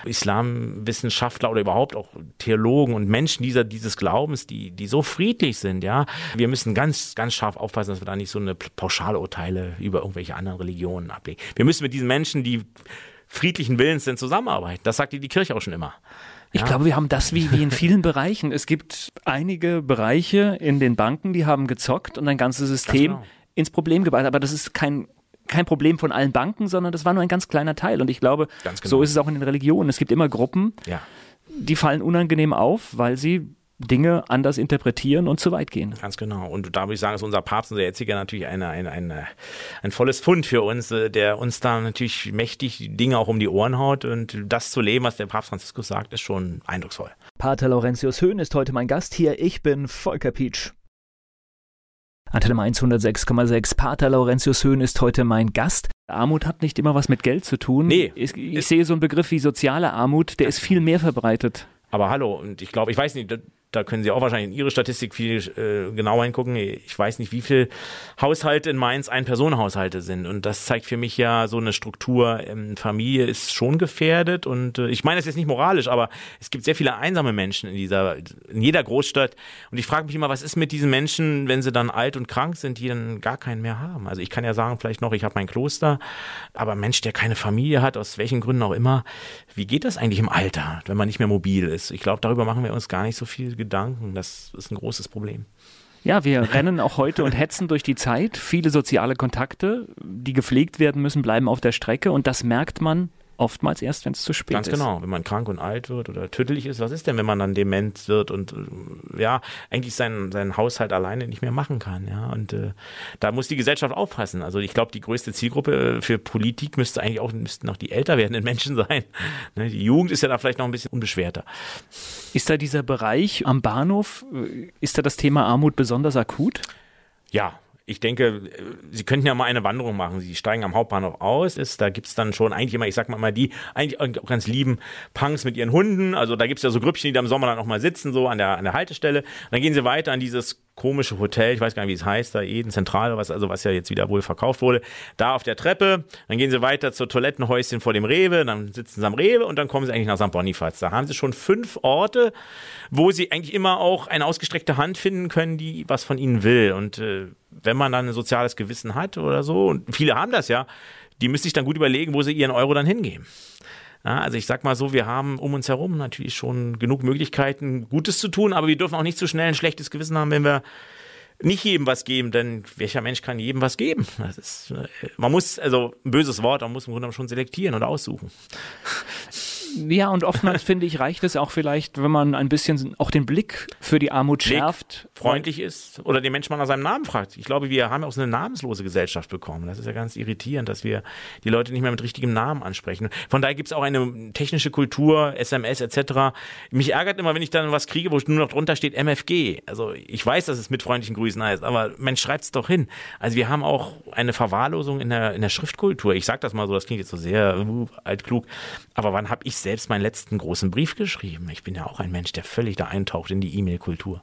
Islamwissenschaftler oder überhaupt auch Theologen und Menschen dieser, dieses Glaubens, die, die so friedlich sind, ja. Wir müssen ganz, ganz scharf aufpassen, dass wir da nicht so eine Pauschalurteile über irgendwelche anderen Religionen ablegen. Wir müssen mit diesen Menschen, die friedlichen Willens sind, zusammenarbeiten. Das sagt die, die Kirche auch schon immer. Ich ja. glaube, wir haben das wie, wie in vielen Bereichen. Es gibt einige Bereiche in den Banken, die haben gezockt und ein ganzes System genau. ins Problem gebracht. Aber das ist kein kein Problem von allen Banken, sondern das war nur ein ganz kleiner Teil. Und ich glaube, genau. so ist es auch in den Religionen. Es gibt immer Gruppen, ja. die fallen unangenehm auf, weil sie Dinge anders interpretieren und zu weit gehen. Ganz genau. Und da würde ich sagen, ist unser Papst, unser jetziger natürlich eine, eine, eine, ein volles Fund für uns, äh, der uns da natürlich mächtig Dinge auch um die Ohren haut. Und das zu leben, was der Papst Franziskus sagt, ist schon eindrucksvoll. Pater Laurentius Höhn ist heute mein Gast hier. Ich bin Volker Pietsch. Antenne 106,6. Pater Laurentius Höhn ist heute mein Gast. Armut hat nicht immer was mit Geld zu tun. Nee. Ich, ich sehe so einen Begriff wie soziale Armut, der ist viel mehr verbreitet. Aber hallo, und ich glaube, ich weiß nicht, da können Sie auch wahrscheinlich in Ihre Statistik viel äh, genauer hingucken. Ich weiß nicht, wie viele Haushalte in Mainz Ein-Personen-Haushalte sind. Und das zeigt für mich ja so eine Struktur. Ähm, Familie ist schon gefährdet. Und äh, ich meine das jetzt nicht moralisch, aber es gibt sehr viele einsame Menschen in dieser, in jeder Großstadt. Und ich frage mich immer, was ist mit diesen Menschen, wenn sie dann alt und krank sind, die dann gar keinen mehr haben? Also ich kann ja sagen, vielleicht noch, ich habe mein Kloster, aber ein Mensch, der keine Familie hat, aus welchen Gründen auch immer, wie geht das eigentlich im Alter, wenn man nicht mehr mobil ist? Ich glaube, darüber machen wir uns gar nicht so viel Gedanken. Das ist ein großes Problem. Ja, wir rennen auch heute und hetzen durch die Zeit. Viele soziale Kontakte, die gepflegt werden müssen, bleiben auf der Strecke und das merkt man Oftmals erst, wenn es zu spät Ganz ist. Ganz genau, wenn man krank und alt wird oder tödlich ist. Was ist denn, wenn man dann dement wird und äh, ja, eigentlich seinen, seinen Haushalt alleine nicht mehr machen kann? Ja, und äh, da muss die Gesellschaft aufpassen. Also ich glaube, die größte Zielgruppe für Politik müsste eigentlich auch müssten noch die älter werdenden Menschen (laughs) sein. Ne, die Jugend ist ja da vielleicht noch ein bisschen unbeschwerter. Ist da dieser Bereich am Bahnhof, äh, ist da das Thema Armut besonders akut? Ja, ich denke, Sie könnten ja mal eine Wanderung machen. Sie steigen am Hauptbahnhof aus, ist, da gibt's dann schon eigentlich immer, ich sag mal mal, die eigentlich auch ganz lieben Punks mit ihren Hunden. Also da gibt's ja so Grüppchen, die da im Sommer dann auch mal sitzen, so an der, an der Haltestelle. Und dann gehen sie weiter an dieses komische Hotel, ich weiß gar nicht, wie es heißt, da Eden Zentral, was, also was ja jetzt wieder wohl verkauft wurde, da auf der Treppe, dann gehen sie weiter zur Toilettenhäuschen vor dem Rewe, dann sitzen sie am Rewe und dann kommen sie eigentlich nach St. Bonifaz. Da haben sie schon fünf Orte, wo sie eigentlich immer auch eine ausgestreckte Hand finden können, die was von ihnen will. Und äh, wenn man dann ein soziales Gewissen hat oder so, und viele haben das ja, die müssen sich dann gut überlegen, wo sie ihren Euro dann hingeben. Ja, also ich sag mal so, wir haben um uns herum natürlich schon genug Möglichkeiten, Gutes zu tun, aber wir dürfen auch nicht zu schnell ein schlechtes Gewissen haben, wenn wir nicht jedem was geben, denn welcher Mensch kann jedem was geben? Ist, äh, man muss, also ein böses Wort, man muss im Grunde schon selektieren und aussuchen. Ja, und oftmals finde ich, reicht es auch vielleicht, wenn man ein bisschen auch den Blick für die Armut schärft. freundlich ist oder den Menschen mal nach seinem Namen fragt. Ich glaube, wir haben auch so eine namenslose Gesellschaft bekommen. Das ist ja ganz irritierend, dass wir die Leute nicht mehr mit richtigem Namen ansprechen. Von daher gibt es auch eine technische Kultur, SMS etc. Mich ärgert immer, wenn ich dann was kriege, wo nur noch drunter steht MFG. Also ich weiß, dass es mit freundlichen Grüßen heißt, aber Mensch, schreibt es doch hin. Also wir haben auch eine Verwahrlosung in der, in der Schriftkultur. Ich sage das mal so, das klingt jetzt so sehr uh, altklug. Aber wann habe ich selbst meinen letzten großen Brief geschrieben. Ich bin ja auch ein Mensch, der völlig da eintaucht in die E-Mail-Kultur.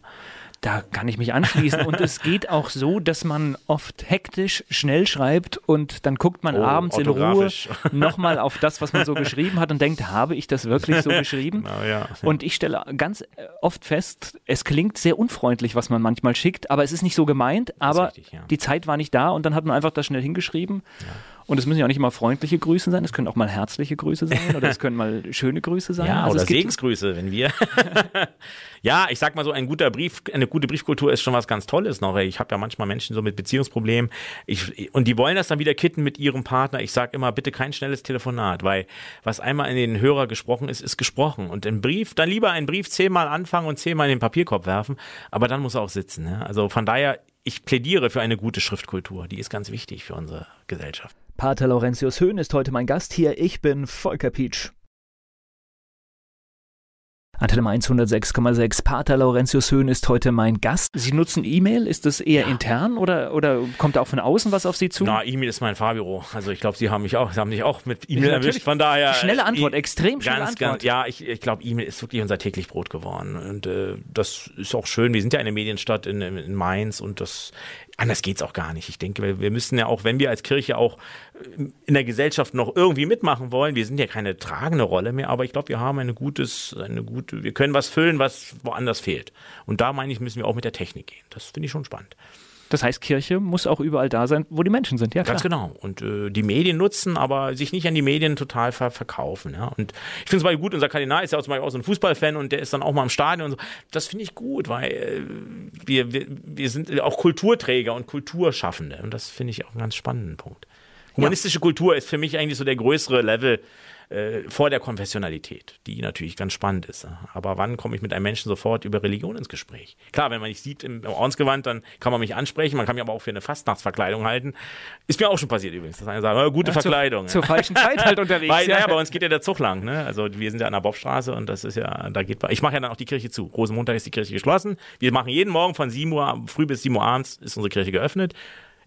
Da kann ich mich anschließen. Und es geht auch so, dass man oft hektisch schnell schreibt und dann guckt man oh, abends in Ruhe (laughs) nochmal auf das, was man so geschrieben hat und denkt, habe ich das wirklich so (laughs) geschrieben? Genau, ja. Und ich stelle ganz äh, oft fest, es klingt sehr unfreundlich, was man manchmal schickt, aber es ist nicht so gemeint, aber richtig, ja. die Zeit war nicht da und dann hat man einfach das schnell hingeschrieben. Ja. Und es müssen ja auch nicht immer freundliche Grüße sein, es können auch mal herzliche Grüße sein oder es können mal (laughs) schöne Grüße sein. Ja, also oder Segensgrüße, wenn wir. (laughs) ja, ich sag mal so, ein guter Brief, eine gute Briefkultur ist schon was ganz Tolles noch. Ich habe ja manchmal Menschen so mit Beziehungsproblemen ich, und die wollen das dann wieder kitten mit ihrem Partner. Ich sage immer, bitte kein schnelles Telefonat, weil was einmal in den Hörer gesprochen ist, ist gesprochen. Und ein Brief, dann lieber einen Brief zehnmal anfangen und zehnmal in den Papierkorb werfen, aber dann muss er auch sitzen. Ne? Also von daher, ich plädiere für eine gute Schriftkultur. Die ist ganz wichtig für unsere Gesellschaft. Pater Laurentius Höhn ist heute mein Gast hier. Ich bin Volker Pietsch. Antenne 106,6. Pater Laurentius Höhn ist heute mein Gast. Sie nutzen E-Mail. Ist das eher ja. intern oder, oder kommt da auch von außen was auf Sie zu? Na, E-Mail ist mein Fahrbüro. Also ich glaube, Sie haben mich auch, Sie haben mich auch mit E-Mail erwischt. Von daher. Schnelle Antwort, e extrem schnelle ganz, Antwort. Ganz, ja, ich, ich glaube, E-Mail ist wirklich unser täglich Brot geworden. Und äh, das ist auch schön. Wir sind ja eine Medienstadt in, in Mainz und das anders geht's auch gar nicht. Ich denke, wir, wir müssen ja auch, wenn wir als Kirche auch äh, in der Gesellschaft noch irgendwie mitmachen wollen, wir sind ja keine tragende Rolle mehr, aber ich glaube, wir haben eine gutes, eine gute, wir können was füllen, was woanders fehlt. Und da meine ich, müssen wir auch mit der Technik gehen. Das finde ich schon spannend. Das heißt, Kirche muss auch überall da sein, wo die Menschen sind, ja klar. Ganz genau. Und äh, die Medien nutzen, aber sich nicht an die Medien total ver verkaufen. Ja? Und ich finde es mal gut, unser Kardinal ist ja auch zum Beispiel auch so ein Fußballfan und der ist dann auch mal im Stadion und so. Das finde ich gut, weil äh, wir, wir, wir sind auch Kulturträger und Kulturschaffende. Und das finde ich auch einen ganz spannenden Punkt. Humanistische ja. Kultur ist für mich eigentlich so der größere Level äh, vor der Konfessionalität, die natürlich ganz spannend ist. Aber wann komme ich mit einem Menschen sofort über Religion ins Gespräch? Klar, wenn man mich sieht im Ordensgewand, dann kann man mich ansprechen, man kann mich aber auch für eine Fastnachtsverkleidung halten. Ist mir auch schon passiert übrigens, dass einer sagt, oh, gute ja, Verkleidung. Zur, zur falschen Zeit halt (laughs) unterwegs. Weil, ja. naja, bei uns geht ja der Zug lang. Ne? Also wir sind ja an der Bobstraße und das ist ja, da geht, ich mache ja dann auch die Kirche zu. Rosenmontag ist die Kirche geschlossen. Wir machen jeden Morgen von 7 Uhr früh bis 7 Uhr abends ist unsere Kirche geöffnet.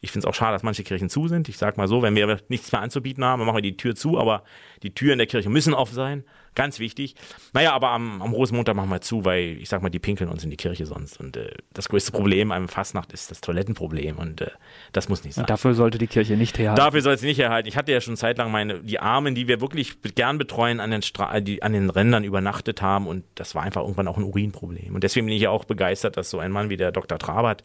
Ich finde es auch schade, dass manche Kirchen zu sind. Ich sage mal so, wenn wir nichts mehr anzubieten haben, dann machen wir die Tür zu, aber die Türen der Kirche müssen offen sein. Ganz wichtig. Naja, aber am, am Rosenmontag machen wir zu, weil ich sag mal, die pinkeln uns in die Kirche sonst. Und äh, das größte Problem am Fastnacht ist das Toilettenproblem und äh, das muss nicht sein. Und dafür sollte die Kirche nicht herhalten. Dafür soll sie nicht herhalten. Ich hatte ja schon zeitlang meine, die Armen, die wir wirklich gern betreuen, an den, Stra die, an den Rändern übernachtet haben und das war einfach irgendwann auch ein Urinproblem. Und deswegen bin ich ja auch begeistert, dass so ein Mann wie der Dr. Trabert,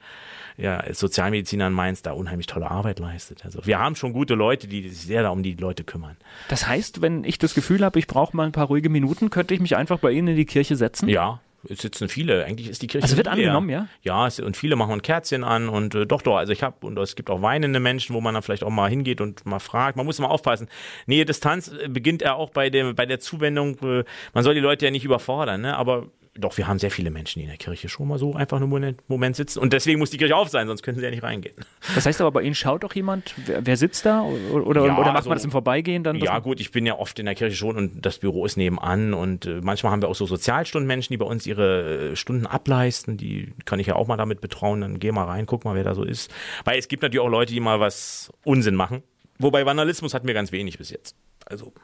ja, Sozialmediziner in Mainz, da unheimlich tolle Arbeit leistet. Also wir haben schon gute Leute, die sich sehr da um die Leute kümmern. Das heißt, wenn ich das Gefühl habe, ich brauche mal ein paar ruhige Minuten, könnte ich mich einfach bei Ihnen in die Kirche setzen? Ja, es sitzen viele. Eigentlich ist die Kirche. Also wird angenommen, ja? Ja, es, und viele machen ein Kerzchen an und äh, doch, doch. Also ich habe und es gibt auch weinende Menschen, wo man dann vielleicht auch mal hingeht und mal fragt. Man muss immer aufpassen. Nähe Distanz äh, beginnt ja auch bei dem bei der Zuwendung. Äh, man soll die Leute ja nicht überfordern, ne? Aber doch, wir haben sehr viele Menschen, die in der Kirche schon mal so einfach nur einen Moment sitzen. Und deswegen muss die Kirche auf sein, sonst können sie ja nicht reingehen. Das heißt aber, bei Ihnen schaut doch jemand, wer, wer sitzt da? Oder, ja, oder macht also, man das im Vorbeigehen dann? Ja, gut, ich bin ja oft in der Kirche schon und das Büro ist nebenan. Und äh, manchmal haben wir auch so Sozialstundenmenschen, die bei uns ihre äh, Stunden ableisten. Die kann ich ja auch mal damit betrauen. Dann geh mal rein, guck mal, wer da so ist. Weil es gibt natürlich auch Leute, die mal was Unsinn machen. Wobei Vandalismus hatten wir ganz wenig bis jetzt. Also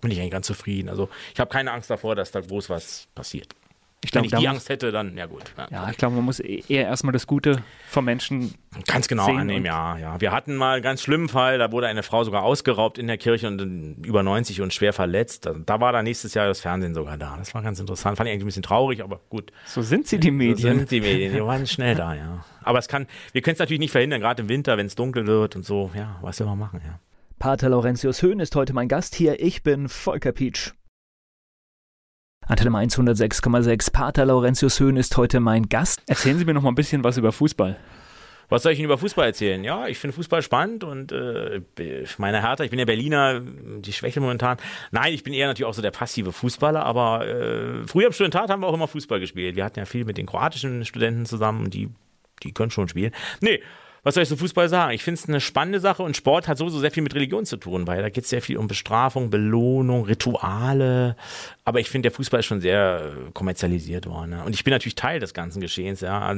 bin ich eigentlich ganz zufrieden. Also ich habe keine Angst davor, dass da groß was passiert. Ich glaub, Wenn ich die Angst hätte, dann, ja gut. Ja, ja ich glaube, man muss eher erstmal das Gute vom Menschen Ganz genau annehmen, ja, ja. Wir hatten mal einen ganz schlimmen Fall, da wurde eine Frau sogar ausgeraubt in der Kirche und über 90 und schwer verletzt. Da war da nächstes Jahr das Fernsehen sogar da. Das war ganz interessant. Fand ich eigentlich ein bisschen traurig, aber gut. So sind sie, die Medien. So sind die Medien. Die waren schnell (laughs) da, ja. Aber es kann, wir können es natürlich nicht verhindern, gerade im Winter, wenn es dunkel wird und so. Ja, was will man machen, ja. Pater Laurentius Höhn ist heute mein Gast hier. Ich bin Volker Pietsch. Antenne 106,6. Pater Laurentius Höhn ist heute mein Gast. Erzählen Sie mir noch mal ein bisschen was über Fußball. Was soll ich Ihnen über Fußball erzählen? Ja, ich finde Fußball spannend und äh, meine Hertha, ich bin ja Berliner, die Schwäche momentan. Nein, ich bin eher natürlich auch so der passive Fußballer, aber äh, früher im Studentat haben wir auch immer Fußball gespielt. Wir hatten ja viel mit den kroatischen Studenten zusammen, die, die können schon spielen. Nee, was soll ich zu Fußball sagen? Ich finde es eine spannende Sache und Sport hat sowieso sehr viel mit Religion zu tun, weil da geht es sehr viel um Bestrafung, Belohnung, Rituale. Aber ich finde, der Fußball ist schon sehr kommerzialisiert worden. Ne? Und ich bin natürlich Teil des ganzen Geschehens. Ja.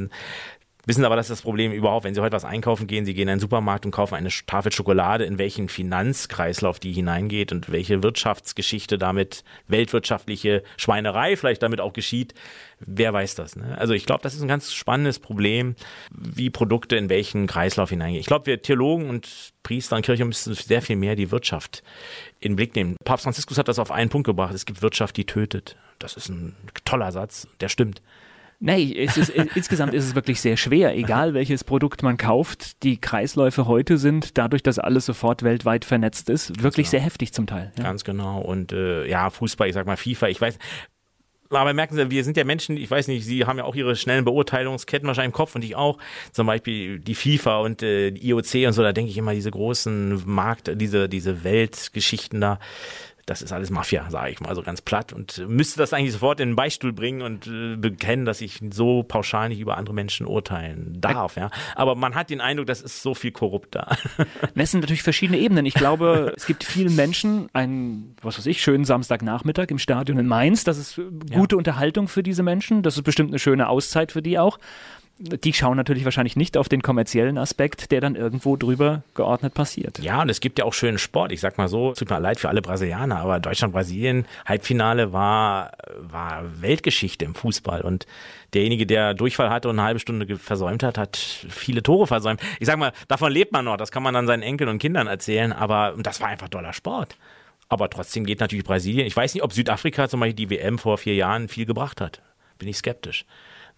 Wissen aber, das ist das Problem überhaupt. Wenn Sie heute was einkaufen gehen, Sie gehen in einen Supermarkt und kaufen eine Tafel Schokolade, in welchen Finanzkreislauf die hineingeht und welche Wirtschaftsgeschichte damit, weltwirtschaftliche Schweinerei vielleicht damit auch geschieht, wer weiß das. Ne? Also ich glaube, das ist ein ganz spannendes Problem, wie Produkte in welchen Kreislauf hineingehen. Ich glaube, wir Theologen und Priester und Kirche müssen sehr viel mehr die Wirtschaft in den Blick nehmen. Papst Franziskus hat das auf einen Punkt gebracht. Es gibt Wirtschaft, die tötet. Das ist ein toller Satz, der stimmt. Nee, es ist, insgesamt ist es wirklich sehr schwer, egal welches Produkt man kauft. Die Kreisläufe heute sind, dadurch, dass alles sofort weltweit vernetzt ist, wirklich genau. sehr heftig zum Teil. Ja. Ganz genau. Und äh, ja, Fußball, ich sag mal FIFA, ich weiß, aber merken Sie, wir sind ja Menschen, ich weiß nicht, Sie haben ja auch Ihre schnellen Beurteilungsketten wahrscheinlich im Kopf und ich auch. Zum Beispiel die FIFA und äh, die IOC und so, da denke ich immer diese großen Markt, diese, diese Weltgeschichten da das ist alles Mafia, sage ich mal so ganz platt und müsste das eigentlich sofort in den Beistuhl bringen und äh, bekennen, dass ich so pauschal nicht über andere Menschen urteilen darf. Ja. Aber man hat den Eindruck, das ist so viel korrupt da. (laughs) Das sind natürlich verschiedene Ebenen. Ich glaube, es gibt vielen Menschen einen, was weiß ich, schönen Samstagnachmittag im Stadion in Mainz. Das ist gute ja. Unterhaltung für diese Menschen. Das ist bestimmt eine schöne Auszeit für die auch die schauen natürlich wahrscheinlich nicht auf den kommerziellen Aspekt, der dann irgendwo drüber geordnet passiert. Ja, und es gibt ja auch schönen Sport. Ich sag mal so, tut mir leid für alle Brasilianer, aber Deutschland-Brasilien, Halbfinale war, war Weltgeschichte im Fußball. Und derjenige, der Durchfall hatte und eine halbe Stunde versäumt hat, hat viele Tore versäumt. Ich sag mal, davon lebt man noch. Das kann man dann seinen Enkeln und Kindern erzählen, aber das war einfach toller Sport. Aber trotzdem geht natürlich Brasilien. Ich weiß nicht, ob Südafrika zum Beispiel die WM vor vier Jahren viel gebracht hat. Bin ich skeptisch.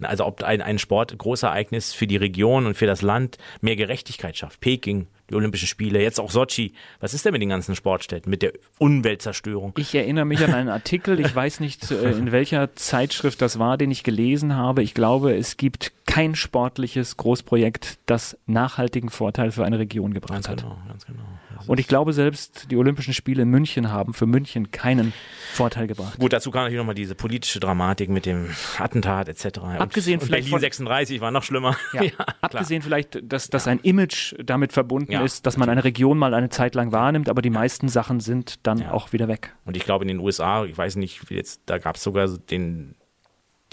Also ob ein, ein Sport Großereignis für die Region und für das Land mehr Gerechtigkeit schafft. Peking, die Olympischen Spiele, jetzt auch Sochi. Was ist denn mit den ganzen Sportstätten, mit der Umweltzerstörung? Ich erinnere mich an einen (laughs) Artikel, ich weiß nicht, äh, in welcher Zeitschrift das war, den ich gelesen habe. Ich glaube, es gibt kein sportliches Großprojekt, das nachhaltigen Vorteil für eine Region gebracht Ganz hat. genau, ganz genau. Das Und ich glaube, selbst die Olympischen Spiele in München haben für München keinen Vorteil gebracht. Gut, dazu kam natürlich nochmal diese politische Dramatik mit dem Attentat etc. Abgesehen und, vielleicht Berlin von- 36 war noch schlimmer. Ja. (laughs) Abgesehen vielleicht, dass, dass ein Image damit verbunden Ja, ist, dass man eine Region mal eine Zeit lang wahrnimmt, aber die meisten Sachen sind dann Ja. auch wieder weg. Und ich glaube in den USA, ich weiß nicht, jetzt da gab es sogar so den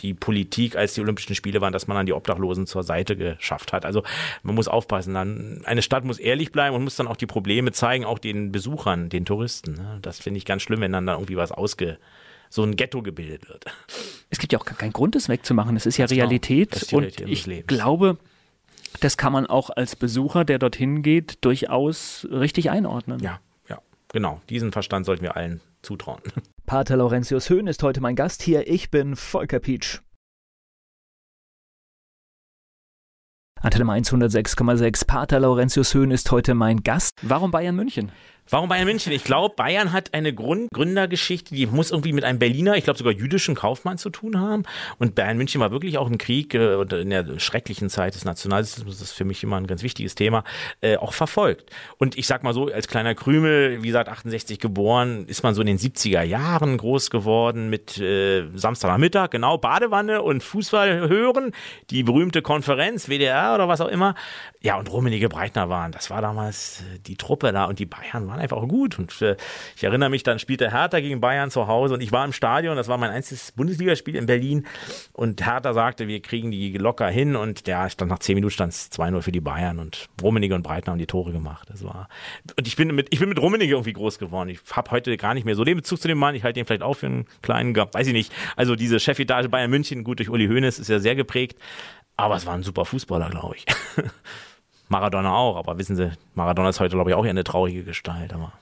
die Politik, als die Olympischen Spiele waren, dass man dann die Obdachlosen zur Seite geschafft hat. Also man muss aufpassen. Dann eine Stadt muss ehrlich bleiben und muss dann auch die Probleme zeigen, auch den Besuchern, den Touristen. ne? Das finde ich ganz schlimm, wenn dann da irgendwie was ausge so ein Ghetto gebildet wird. Es gibt ja auch keinen Grund, es wegzumachen. Es ist ja Ganz genau. Realität. Ist und Realität ich Lebens. glaube, das kann man auch als Besucher, der dorthin geht, durchaus richtig einordnen. Ja, ja, genau. Diesen Verstand sollten wir allen zutrauen. (laughs) Pater Laurentius Höhn ist heute mein Gast hier. Ich bin Volker Pietsch. Antenne Mainz 106,6. Pater Laurentius Höhn ist heute mein Gast. Warum Bayern München? Warum Bayern München? Ich glaube, Bayern hat eine Grund Gründergeschichte, die muss irgendwie mit einem Berliner, ich glaube sogar jüdischen Kaufmann zu tun haben. Und Bayern München war wirklich auch im Krieg äh, und in der schrecklichen Zeit des Nationalismus, das ist für mich immer ein ganz wichtiges Thema, äh, auch verfolgt. Und ich sag mal so, als kleiner Krümel, wie gesagt, 68 geboren, ist man so in den 70er Jahren groß geworden mit äh, Samstagnachmittag, genau, Badewanne und Fußball hören, die berühmte Konferenz, WDR oder was auch immer. Ja, und Rummenige Breitner waren, das war damals äh, die Truppe da und die Bayern waren einfach gut. Und äh, ich erinnere mich, dann spielte Hertha gegen Bayern zu Hause und ich war im Stadion, das war mein einziges Bundesligaspiel in Berlin und Hertha sagte, wir kriegen die locker hin und ja, stand nach zehn Minuten stand es 2-0 für die Bayern und Rummenige und Breitner haben die Tore gemacht. Das war und ich bin mit ich bin mit Rummenige irgendwie groß geworden. Ich habe heute gar nicht mehr so den Bezug zu dem Mann. Ich halte ihn vielleicht auch für einen kleinen, weiß ich nicht. Also diese Chefetage Bayern München, gut durch Uli Hoeneß, ist ja sehr geprägt. Aber es war ein super Fußballer, glaube ich. (laughs) Maradona auch, aber wissen Sie, Maradona ist heute, glaube ich, auch eher eine traurige Gestalt. Aber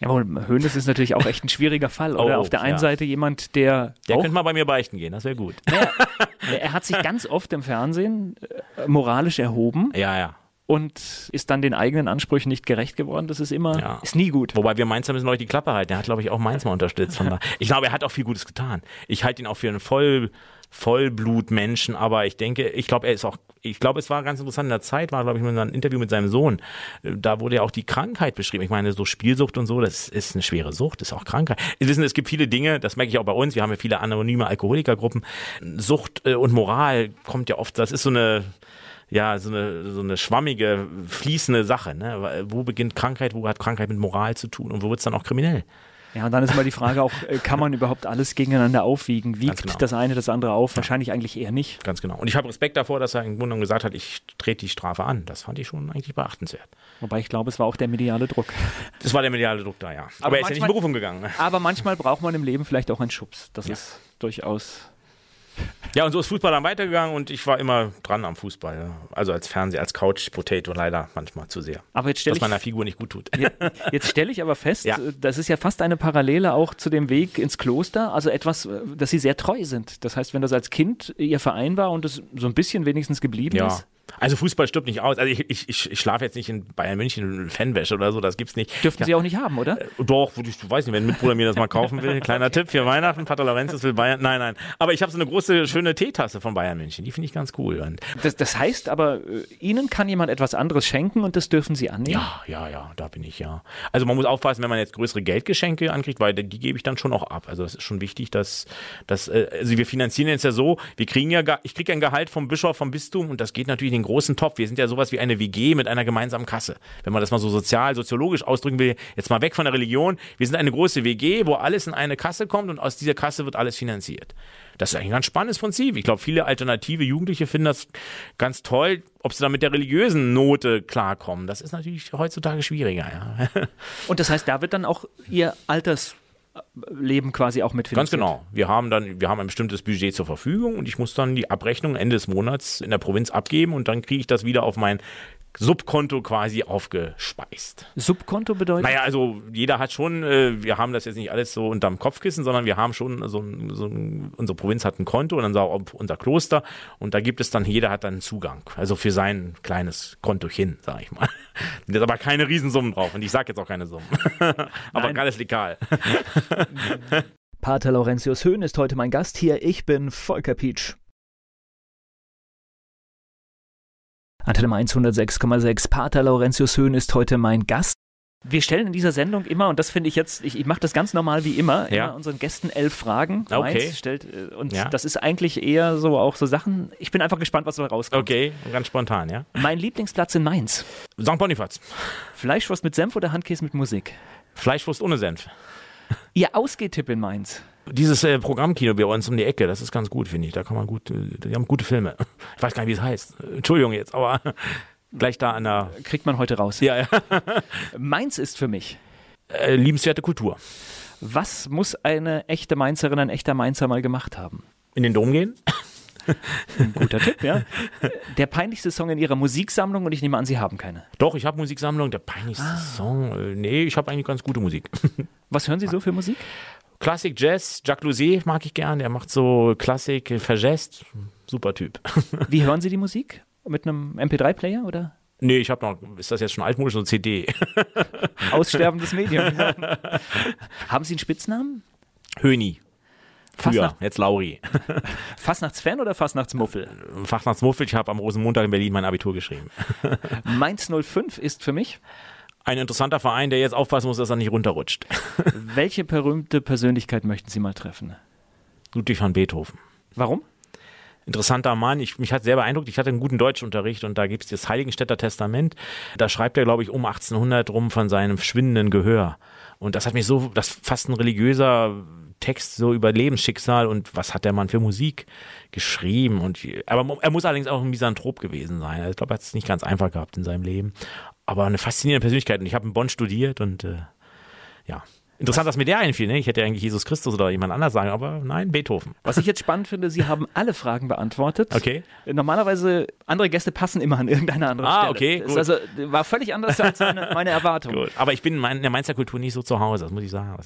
Ja, aber Hoeneß ist natürlich auch echt ein schwieriger Fall. Oder Oh, auf der einen ja. Seite jemand, der, der könnte mal bei mir beichten gehen, das wäre gut. er hat sich ganz oft im Fernsehen äh, moralisch erhoben Ja, ja. und ist dann den eigenen Ansprüchen nicht gerecht geworden. Das ist immer, Ja. ist nie gut. Wobei wir Mainz müssen euch die Klappe halten. Er hat, glaube ich, auch Mainz mal unterstützt. Ich glaube, er hat auch viel Gutes getan. Ich halte ihn auch für einen Voll, Vollblutmenschen, aber ich denke, ich glaube, er ist auch, ich glaube, es war ganz interessant in der Zeit, war, glaube ich, mal ein Interview mit seinem Sohn. Da wurde ja auch die Krankheit beschrieben. Ich meine, so Spielsucht und so, das ist eine schwere Sucht, ist auch Krankheit. Sie wissen, es gibt viele Dinge, das merke ich auch bei uns, wir haben ja viele anonyme Alkoholikergruppen. Sucht äh, und Moral kommt ja oft, das ist so eine, ja, so eine, so eine schwammige, fließende Sache. Ne? Wo beginnt Krankheit, wo hat Krankheit mit Moral zu tun und wo wird es dann auch kriminell? Ja, und dann ist immer die Frage auch, äh, kann man überhaupt alles gegeneinander aufwiegen? Wiegt genau. das eine das andere auf? Wahrscheinlich eigentlich eher nicht. Ganz genau. Und ich habe Respekt davor, dass er im Grunde gesagt hat, ich trete die Strafe an. Das fand ich schon eigentlich beachtenswert. Wobei ich glaube, es war auch der mediale Druck. Das war der mediale Druck da, ja. Aber, er ist ja nicht in manchmal- Berufung gegangen. ne? Aber manchmal braucht man im Leben vielleicht auch einen Schubs. Das Ja. ist durchaus. Ja, und so ist Fußball dann weitergegangen und ich war immer dran am Fußball. ja. Also als Fernseher, als Couch-Potato leider manchmal zu sehr. Aber jetzt stelle Was ich, meiner Figur nicht gut tut. jetzt stelle ich aber fest, Ja. das ist ja fast eine Parallele auch zu dem Weg ins Kloster. Also etwas, dass Sie sehr treu sind. Das heißt, wenn das als Kind Ihr Verein war und es so ein bisschen wenigstens geblieben Ja. ist, Also Fußball stirbt nicht aus. Also ich, ich, ich, ich schlafe jetzt nicht in Bayern München in Fanwäsche oder so, das gibt's nicht. dürften ja. Sie auch nicht haben, oder? Doch, würde ich weiß nicht, wenn ein Mitbruder mir das mal kaufen will. Kleiner Tipp für Weihnachten, Pater Laurentius will Bayern. Nein, nein. Aber ich habe so eine große, schöne Teetasse von Bayern München. Die finde ich ganz cool. Und Das, das heißt aber, äh, Ihnen kann jemand etwas anderes schenken und das dürfen Sie annehmen? ja, ja, ja, da bin ich ja. Also man muss aufpassen, wenn man jetzt größere Geldgeschenke ankriegt, weil die gebe ich dann schon auch ab. Also das ist schon wichtig, dass, dass äh, also wir finanzieren jetzt ja so, wir kriegen ja, ich kriege ja ein Gehalt vom Bischof, vom Bistum und das geht natürlich den großen Topf. Wir sind ja sowas wie eine WG mit einer gemeinsamen Kasse. Wenn man das mal so sozial, soziologisch ausdrücken will, jetzt mal weg von der Religion. Wir sind eine große WG, wo alles in eine Kasse kommt und aus dieser Kasse wird alles finanziert. Das ist eigentlich ein ganz spannendes Prinzip. Ich glaube, viele alternative Jugendliche finden das ganz toll, ob sie da mit der religiösen Note klarkommen. Das ist natürlich heutzutage schwieriger, ja. (laughs) Und das heißt, da wird dann auch Ihr Altersleben quasi auch Ganz mitfinanziert? genau. Wir haben dann, wir haben ein bestimmtes Budget zur Verfügung und ich muss dann die Abrechnung Ende des Monats in der Provinz abgeben und dann kriege ich das wieder auf mein Subkonto quasi aufgespeist. Subkonto bedeutet? Naja, also jeder hat schon, äh, wir haben das jetzt nicht alles so unterm Kopfkissen, sondern wir haben schon so ein, so ein unsere Provinz hat ein Konto und dann sagt unser Kloster und da gibt es dann, jeder hat dann einen Zugang. Also für sein kleines Kontochen, sag ich mal. (laughs) Da ist aber keine Riesensummen drauf und ich sage jetzt auch keine Summen. (laughs) aber alles legal. Pater Laurentius Höhn ist heute mein Gast hier. Ich bin Volker Pietsch. Antenne Mainz 106,6. Pater Laurentius Höhn ist heute mein Gast. Wir stellen in dieser Sendung immer, und das finde ich jetzt, ich, ich mache das ganz normal wie immer, Ja. immer unseren Gästen elf Fragen. Okay. Mainz stellt, äh, und Ja. das ist eigentlich eher so auch so Sachen. Ich bin einfach gespannt, was da rauskommt. Okay, ganz spontan, ja. Mein Lieblingsplatz in Mainz. St. Bonifaz. Fleischwurst mit Senf oder Handkäse mit Musik? Fleischwurst ohne Senf. Ihr Ausgehtipp in Mainz. Dieses äh, Programmkino bei uns um die Ecke, das ist ganz gut, finde ich. Da kann man gut, äh, die haben gute Filme. Ich weiß gar nicht, wie es heißt. Entschuldigung jetzt, aber (laughs) gleich da an der Kriegt man heute raus. ja, ja. (laughs) Mainz ist für mich. Äh, liebenswerte Kultur. Was muss eine echte Mainzerin, ein echter Mainzer mal gemacht haben? In den Dom gehen? Ein guter Tipp, ja. Der peinlichste Song in ihrer Musiksammlung und ich nehme an, Sie haben keine. Doch, ich habe Musiksammlung. Der peinlichste Song. Äh, nee, ich habe eigentlich ganz gute Musik. (laughs) Was hören Sie so für Musik? Klassik, Jazz, Jacques Louzet mag ich gern. Der macht so Klassik, äh, verjazzt. Super Typ. (laughs) Wie hören Sie die Musik? Mit einem MP3-Player oder nee, ich habe noch, ist das jetzt schon altmodisch, so CD? aussterbendes Medium? (laughs) haben Sie einen Spitznamen? Höni. Früher, jetzt Lauri. (laughs) Fastnachtsfan oder Fastnachtsmuffel? Fachnachtsmuffel, ich habe am Rosenmontag in Berlin mein Abitur geschrieben. (laughs) Mainz 05 ist für mich. Ein interessanter Verein, der jetzt aufpassen muss, dass er nicht runterrutscht. (laughs) Welche berühmte Persönlichkeit möchten Sie mal treffen? Ludwig van Beethoven. Warum? interessanter Mann. Ich, mich hat sehr beeindruckt. Ich hatte einen guten Deutschunterricht und da gibt es das Heiligenstädter Testament. Da schreibt er, glaube ich, um 1800 rum von seinem schwindenden Gehör. Und das hat mich so, das fast ein religiöser Text so über Lebensschicksal und was hat der Mann für Musik geschrieben. Und, aber er muss allerdings auch ein Misanthrop gewesen sein. Also ich glaube, er hat es nicht ganz einfach gehabt in seinem Leben. Aber eine faszinierende Persönlichkeit. Und ich habe in Bonn studiert und äh, ja. Interessant, dass mir der einfiel. Ne? Ich hätte eigentlich Jesus Christus oder jemand anders sagen, aber nein, Beethoven. Was ich jetzt spannend finde, Sie haben alle Fragen beantwortet. Okay. Normalerweise, andere Gäste passen immer an irgendeine andere Ah, Stelle. okay, Das gut. ist also war völlig anders als meine, meine Erwartung. (laughs) Gut. Aber ich bin in der Mainzer Kultur nicht so zu Hause, das muss ich sagen.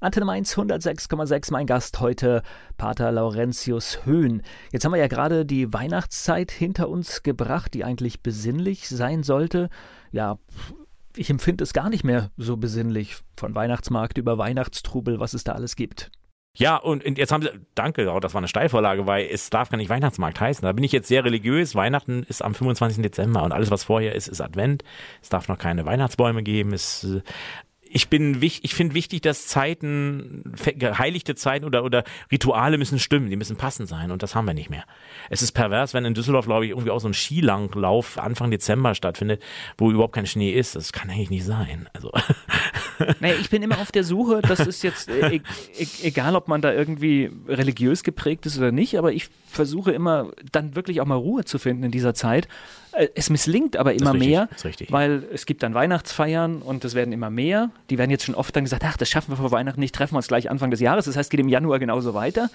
Antenne Mainz 106,6, mein Gast heute, Pater Laurentius Höhn. Jetzt haben wir ja gerade die Weihnachtszeit hinter uns gebracht, die eigentlich besinnlich sein sollte. Ja, ich empfinde es gar nicht mehr so besinnlich. Von Weihnachtsmarkt über Weihnachtstrubel, was es da alles gibt. Ja, und jetzt haben sie, danke, das war eine Steilvorlage, weil es darf gar nicht Weihnachtsmarkt heißen. Da bin ich jetzt sehr religiös. Weihnachten ist am 25. Dezember und alles, was vorher ist, ist Advent. Es darf noch keine Weihnachtsbäume geben. Es, äh, ich bin ich finde wichtig, dass Zeiten, geheiligte Zeiten oder, oder Rituale müssen stimmen, die müssen passend sein und das haben wir nicht mehr. Es ist pervers, wenn in Düsseldorf, glaube ich, irgendwie auch so ein Skilanglauf Anfang Dezember stattfindet, wo überhaupt kein Schnee ist. Das kann eigentlich nicht sein. Also, (laughs) Naja, ich bin immer auf der Suche, das ist jetzt äh, e e egal, ob man da irgendwie religiös geprägt ist oder nicht, aber ich versuche immer dann wirklich auch mal Ruhe zu finden in dieser Zeit. Äh, Es misslingt aber immer richtig, mehr, weil es gibt dann Weihnachtsfeiern und es werden immer mehr. Die werden jetzt schon oft dann gesagt, ach, das schaffen wir vor Weihnachten nicht, treffen wir uns gleich Anfang des Jahres. Das heißt, geht im Januar genauso weiter.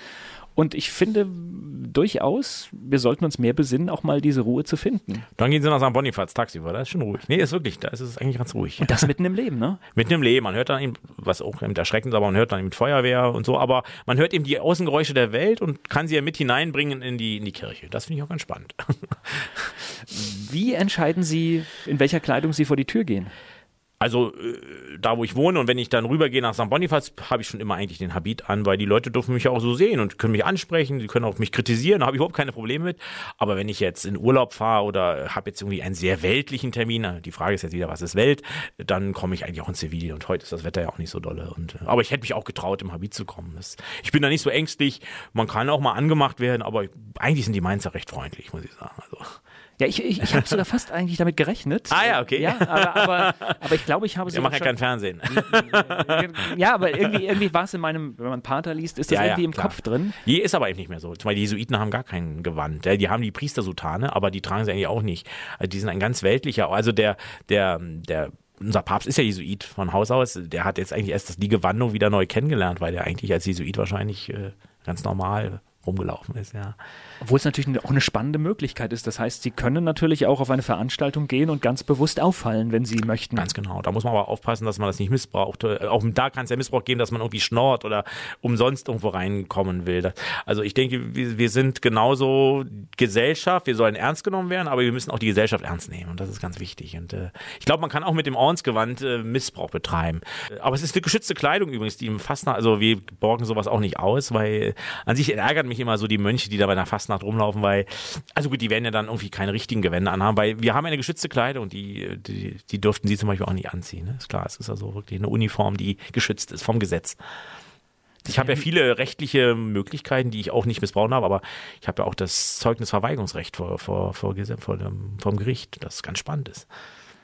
Und ich finde durchaus, wir sollten uns mehr besinnen, auch mal diese Ruhe zu finden. dann gehen sie nach St. Bonifaz tagsüber, das ist schon ruhig. Nee, ist wirklich, da ist es eigentlich ganz ruhig. Das mitten im Leben, ne? (laughs) Mitten im Leben. Man hört dann eben, was auch eben erschreckend ist, aber man hört dann eben Feuerwehr und so. Aber man hört eben die Außengeräusche der Welt und kann sie ja mit hineinbringen in die, in die Kirche. Das finde ich auch ganz spannend. (laughs) Wie entscheiden Sie, in welcher Kleidung Sie vor die Tür gehen? Also äh, da, wo ich wohne und wenn ich dann rübergehe nach St. Bonifaz, habe ich schon immer eigentlich den Habit an, weil die Leute dürfen mich ja auch so sehen und können mich ansprechen, sie können auch mich kritisieren, da habe ich überhaupt keine Probleme mit. Aber wenn ich jetzt in Urlaub fahre oder habe jetzt irgendwie einen sehr weltlichen Termin, die Frage ist jetzt wieder, was ist Welt, dann komme ich eigentlich auch in Zivil und heute ist das Wetter ja auch nicht so dolle. Und, äh, aber ich hätte mich auch getraut, im Habit zu kommen. Das, ich bin da nicht so ängstlich, man kann auch mal angemacht werden, aber eigentlich sind die Mainzer recht freundlich, muss ich sagen. Also, Ja, ich, ich, ich habe sogar fast eigentlich damit gerechnet. Ah ja, okay. Ja, aber, aber, aber ich glaube, ich habe wir sogar machen ja kein Fernsehen. (laughs) Ja, aber irgendwie, irgendwie war es in meinem, wenn man Pater liest, ist das Ja, ja, irgendwie im klar. Kopf drin. Je ist aber eben nicht mehr so. Zum Beispiel die Jesuiten haben gar kein Gewand. Ja, Die haben die Priestersutane, aber die tragen sie eigentlich auch nicht. Also die sind ein ganz weltlicher. Also der, der, der, unser Papst ist ja Jesuit von Haus aus. Der hat jetzt eigentlich erst das, die Gewandung wieder neu kennengelernt, weil er eigentlich als Jesuit wahrscheinlich äh, ganz normal rumgelaufen ist, ja. Obwohl es natürlich auch eine spannende Möglichkeit ist. Das heißt, Sie können natürlich auch auf eine Veranstaltung gehen und ganz bewusst auffallen, wenn Sie möchten. Ganz genau. Da muss man aber aufpassen, dass man das nicht missbraucht. Äh, auch da kann es ja Missbrauch geben, dass man irgendwie schnort oder umsonst irgendwo reinkommen will. Also ich denke, wir, sind genauso Gesellschaft, wir sollen ernst genommen werden, aber wir müssen auch die Gesellschaft ernst nehmen. Und das ist ganz wichtig. Und äh, ich glaube, man kann auch mit dem Ordensgewand äh, Missbrauch betreiben. Aber es ist eine geschützte Kleidung übrigens, die im Fastnacht, also wir borgen sowas auch nicht aus, weil an sich ärgert mich immer so die Mönche, die da bei der Fastnacht rumlaufen, weil, also gut, die werden ja dann irgendwie keine richtigen Gewände anhaben, weil wir haben eine geschützte Kleidung und die, die, die dürften sie zum Beispiel auch nicht anziehen. Ne? Ist klar, es ist also wirklich eine Uniform, die geschützt ist vom Gesetz. Ich habe ja viele rechtliche Möglichkeiten, die ich auch nicht missbrauchen habe, aber ich habe ja auch das Zeugnisverweigerungsrecht vor, vor, vor, vor dem, vom Gericht, das ganz spannend ist.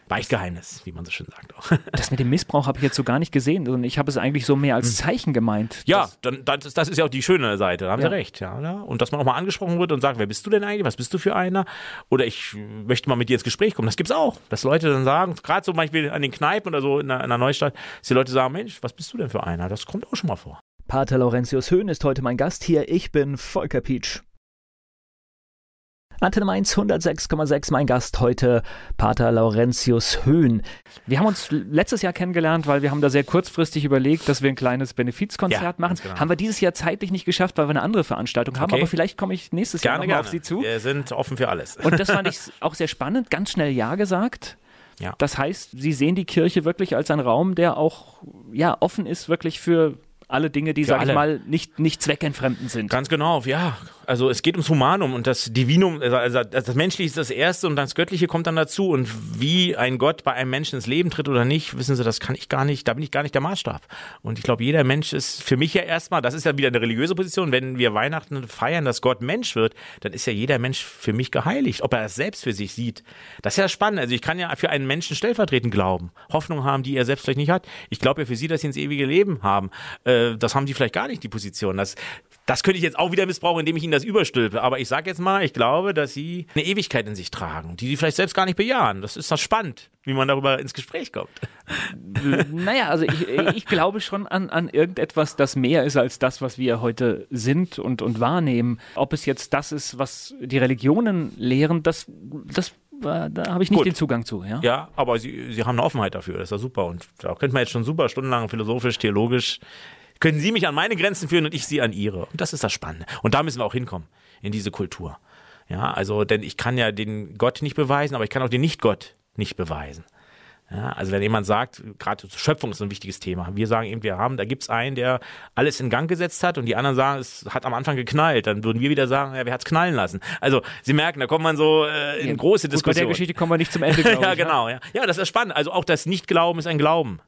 Beichtgeheimnis, wie man so schön sagt. Auch. (laughs) Das mit dem Missbrauch habe ich jetzt so gar nicht gesehen, sondern ich habe es eigentlich so mehr als hm. Zeichen gemeint. Ja, dann, das, das ist ja auch die schöne Seite, da haben ja. Sie recht. Ja, ja, Und dass man auch mal angesprochen wird und sagt, wer bist du denn eigentlich, was bist du für einer? Oder ich möchte mal mit dir ins Gespräch kommen. Das gibt es auch, dass Leute dann sagen, gerade so manchmal an den Kneipen oder so in einer, in einer Neustadt, dass die Leute sagen, Mensch, was bist du denn für einer? Das kommt auch schon mal vor. Pater Laurentius Höhn ist heute mein Gast hier. Ich bin Volker Pietsch. Antenne Mainz 106,6, mein Gast heute, Pater Laurentius Höhn. Wir haben uns letztes Jahr kennengelernt, weil wir haben da sehr kurzfristig überlegt, dass wir ein kleines Benefizkonzert ja, machen. Genau. Haben wir dieses Jahr zeitlich nicht geschafft, weil wir eine andere Veranstaltung haben, okay. aber vielleicht komme ich nächstes gerne, Jahr nochmal auf Sie zu. Wir sind offen für alles. Und das fand ich auch sehr spannend, ganz schnell Ja gesagt. Ja. Das heißt, Sie sehen die Kirche wirklich als einen Raum, der auch ja, offen ist, wirklich für alle Dinge, die, sag ich mal, nicht, nicht zweckentfremdend sind. Ganz genau, ja. Also es geht ums Humanum und das Divinum, also, also das Menschliche ist das Erste und das Göttliche kommt dann dazu. Und wie ein Gott bei einem Menschen ins Leben tritt oder nicht, wissen Sie, das kann ich gar nicht, da bin ich gar nicht der Maßstab. Und ich glaube, jeder Mensch ist für mich ja erstmal, das ist ja wieder eine religiöse Position, wenn wir Weihnachten feiern, dass Gott Mensch wird, dann ist ja jeder Mensch für mich geheiligt, ob er das selbst für sich sieht. Das ist ja spannend. Also ich kann ja für einen Menschen stellvertretend glauben, Hoffnung haben, die er selbst vielleicht nicht hat. Ich glaube ja für Sie, dass Sie ins ewige Leben haben. Äh, das haben Sie vielleicht gar nicht, die Position. Das, das könnte ich jetzt auch wieder missbrauchen, indem ich Ihnen das überstülpe. Aber ich sage jetzt mal, ich glaube, dass Sie eine Ewigkeit in sich tragen, die Sie vielleicht selbst gar nicht bejahen. Das ist doch spannend, wie man darüber ins Gespräch kommt. (laughs) Naja, also ich, ich glaube schon an, an irgendetwas, das mehr ist als das, was wir heute sind und, und wahrnehmen. Ob es jetzt das ist, was die Religionen lehren, das, das da habe ich nicht Gut. den Zugang zu. Ja, ja aber sie, sie haben eine Offenheit dafür, das ist ja super. Und da könnte man jetzt schon super stundenlang philosophisch, theologisch können Sie mich an meine Grenzen führen und ich Sie an Ihre. Und das ist das Spannende. Und da müssen wir auch hinkommen, in diese Kultur. Ja, also, denn ich kann ja den Gott nicht beweisen, aber ich kann auch den Nicht-Gott nicht beweisen. Ja, also wenn jemand sagt, gerade Schöpfung ist ein wichtiges Thema. Wir sagen eben, wir haben, da gibt es einen, der alles in Gang gesetzt hat und die anderen sagen, es hat am Anfang geknallt. Dann würden wir wieder sagen, ja, wer hat es knallen lassen? Also Sie merken, da kommt man so äh, in ja, große Diskussionen. Bei der Geschichte kommen wir nicht zum Ende. (laughs) ja, genau. Ja. ja, das ist spannend. Also auch das Nicht-Glauben ist ein Glauben.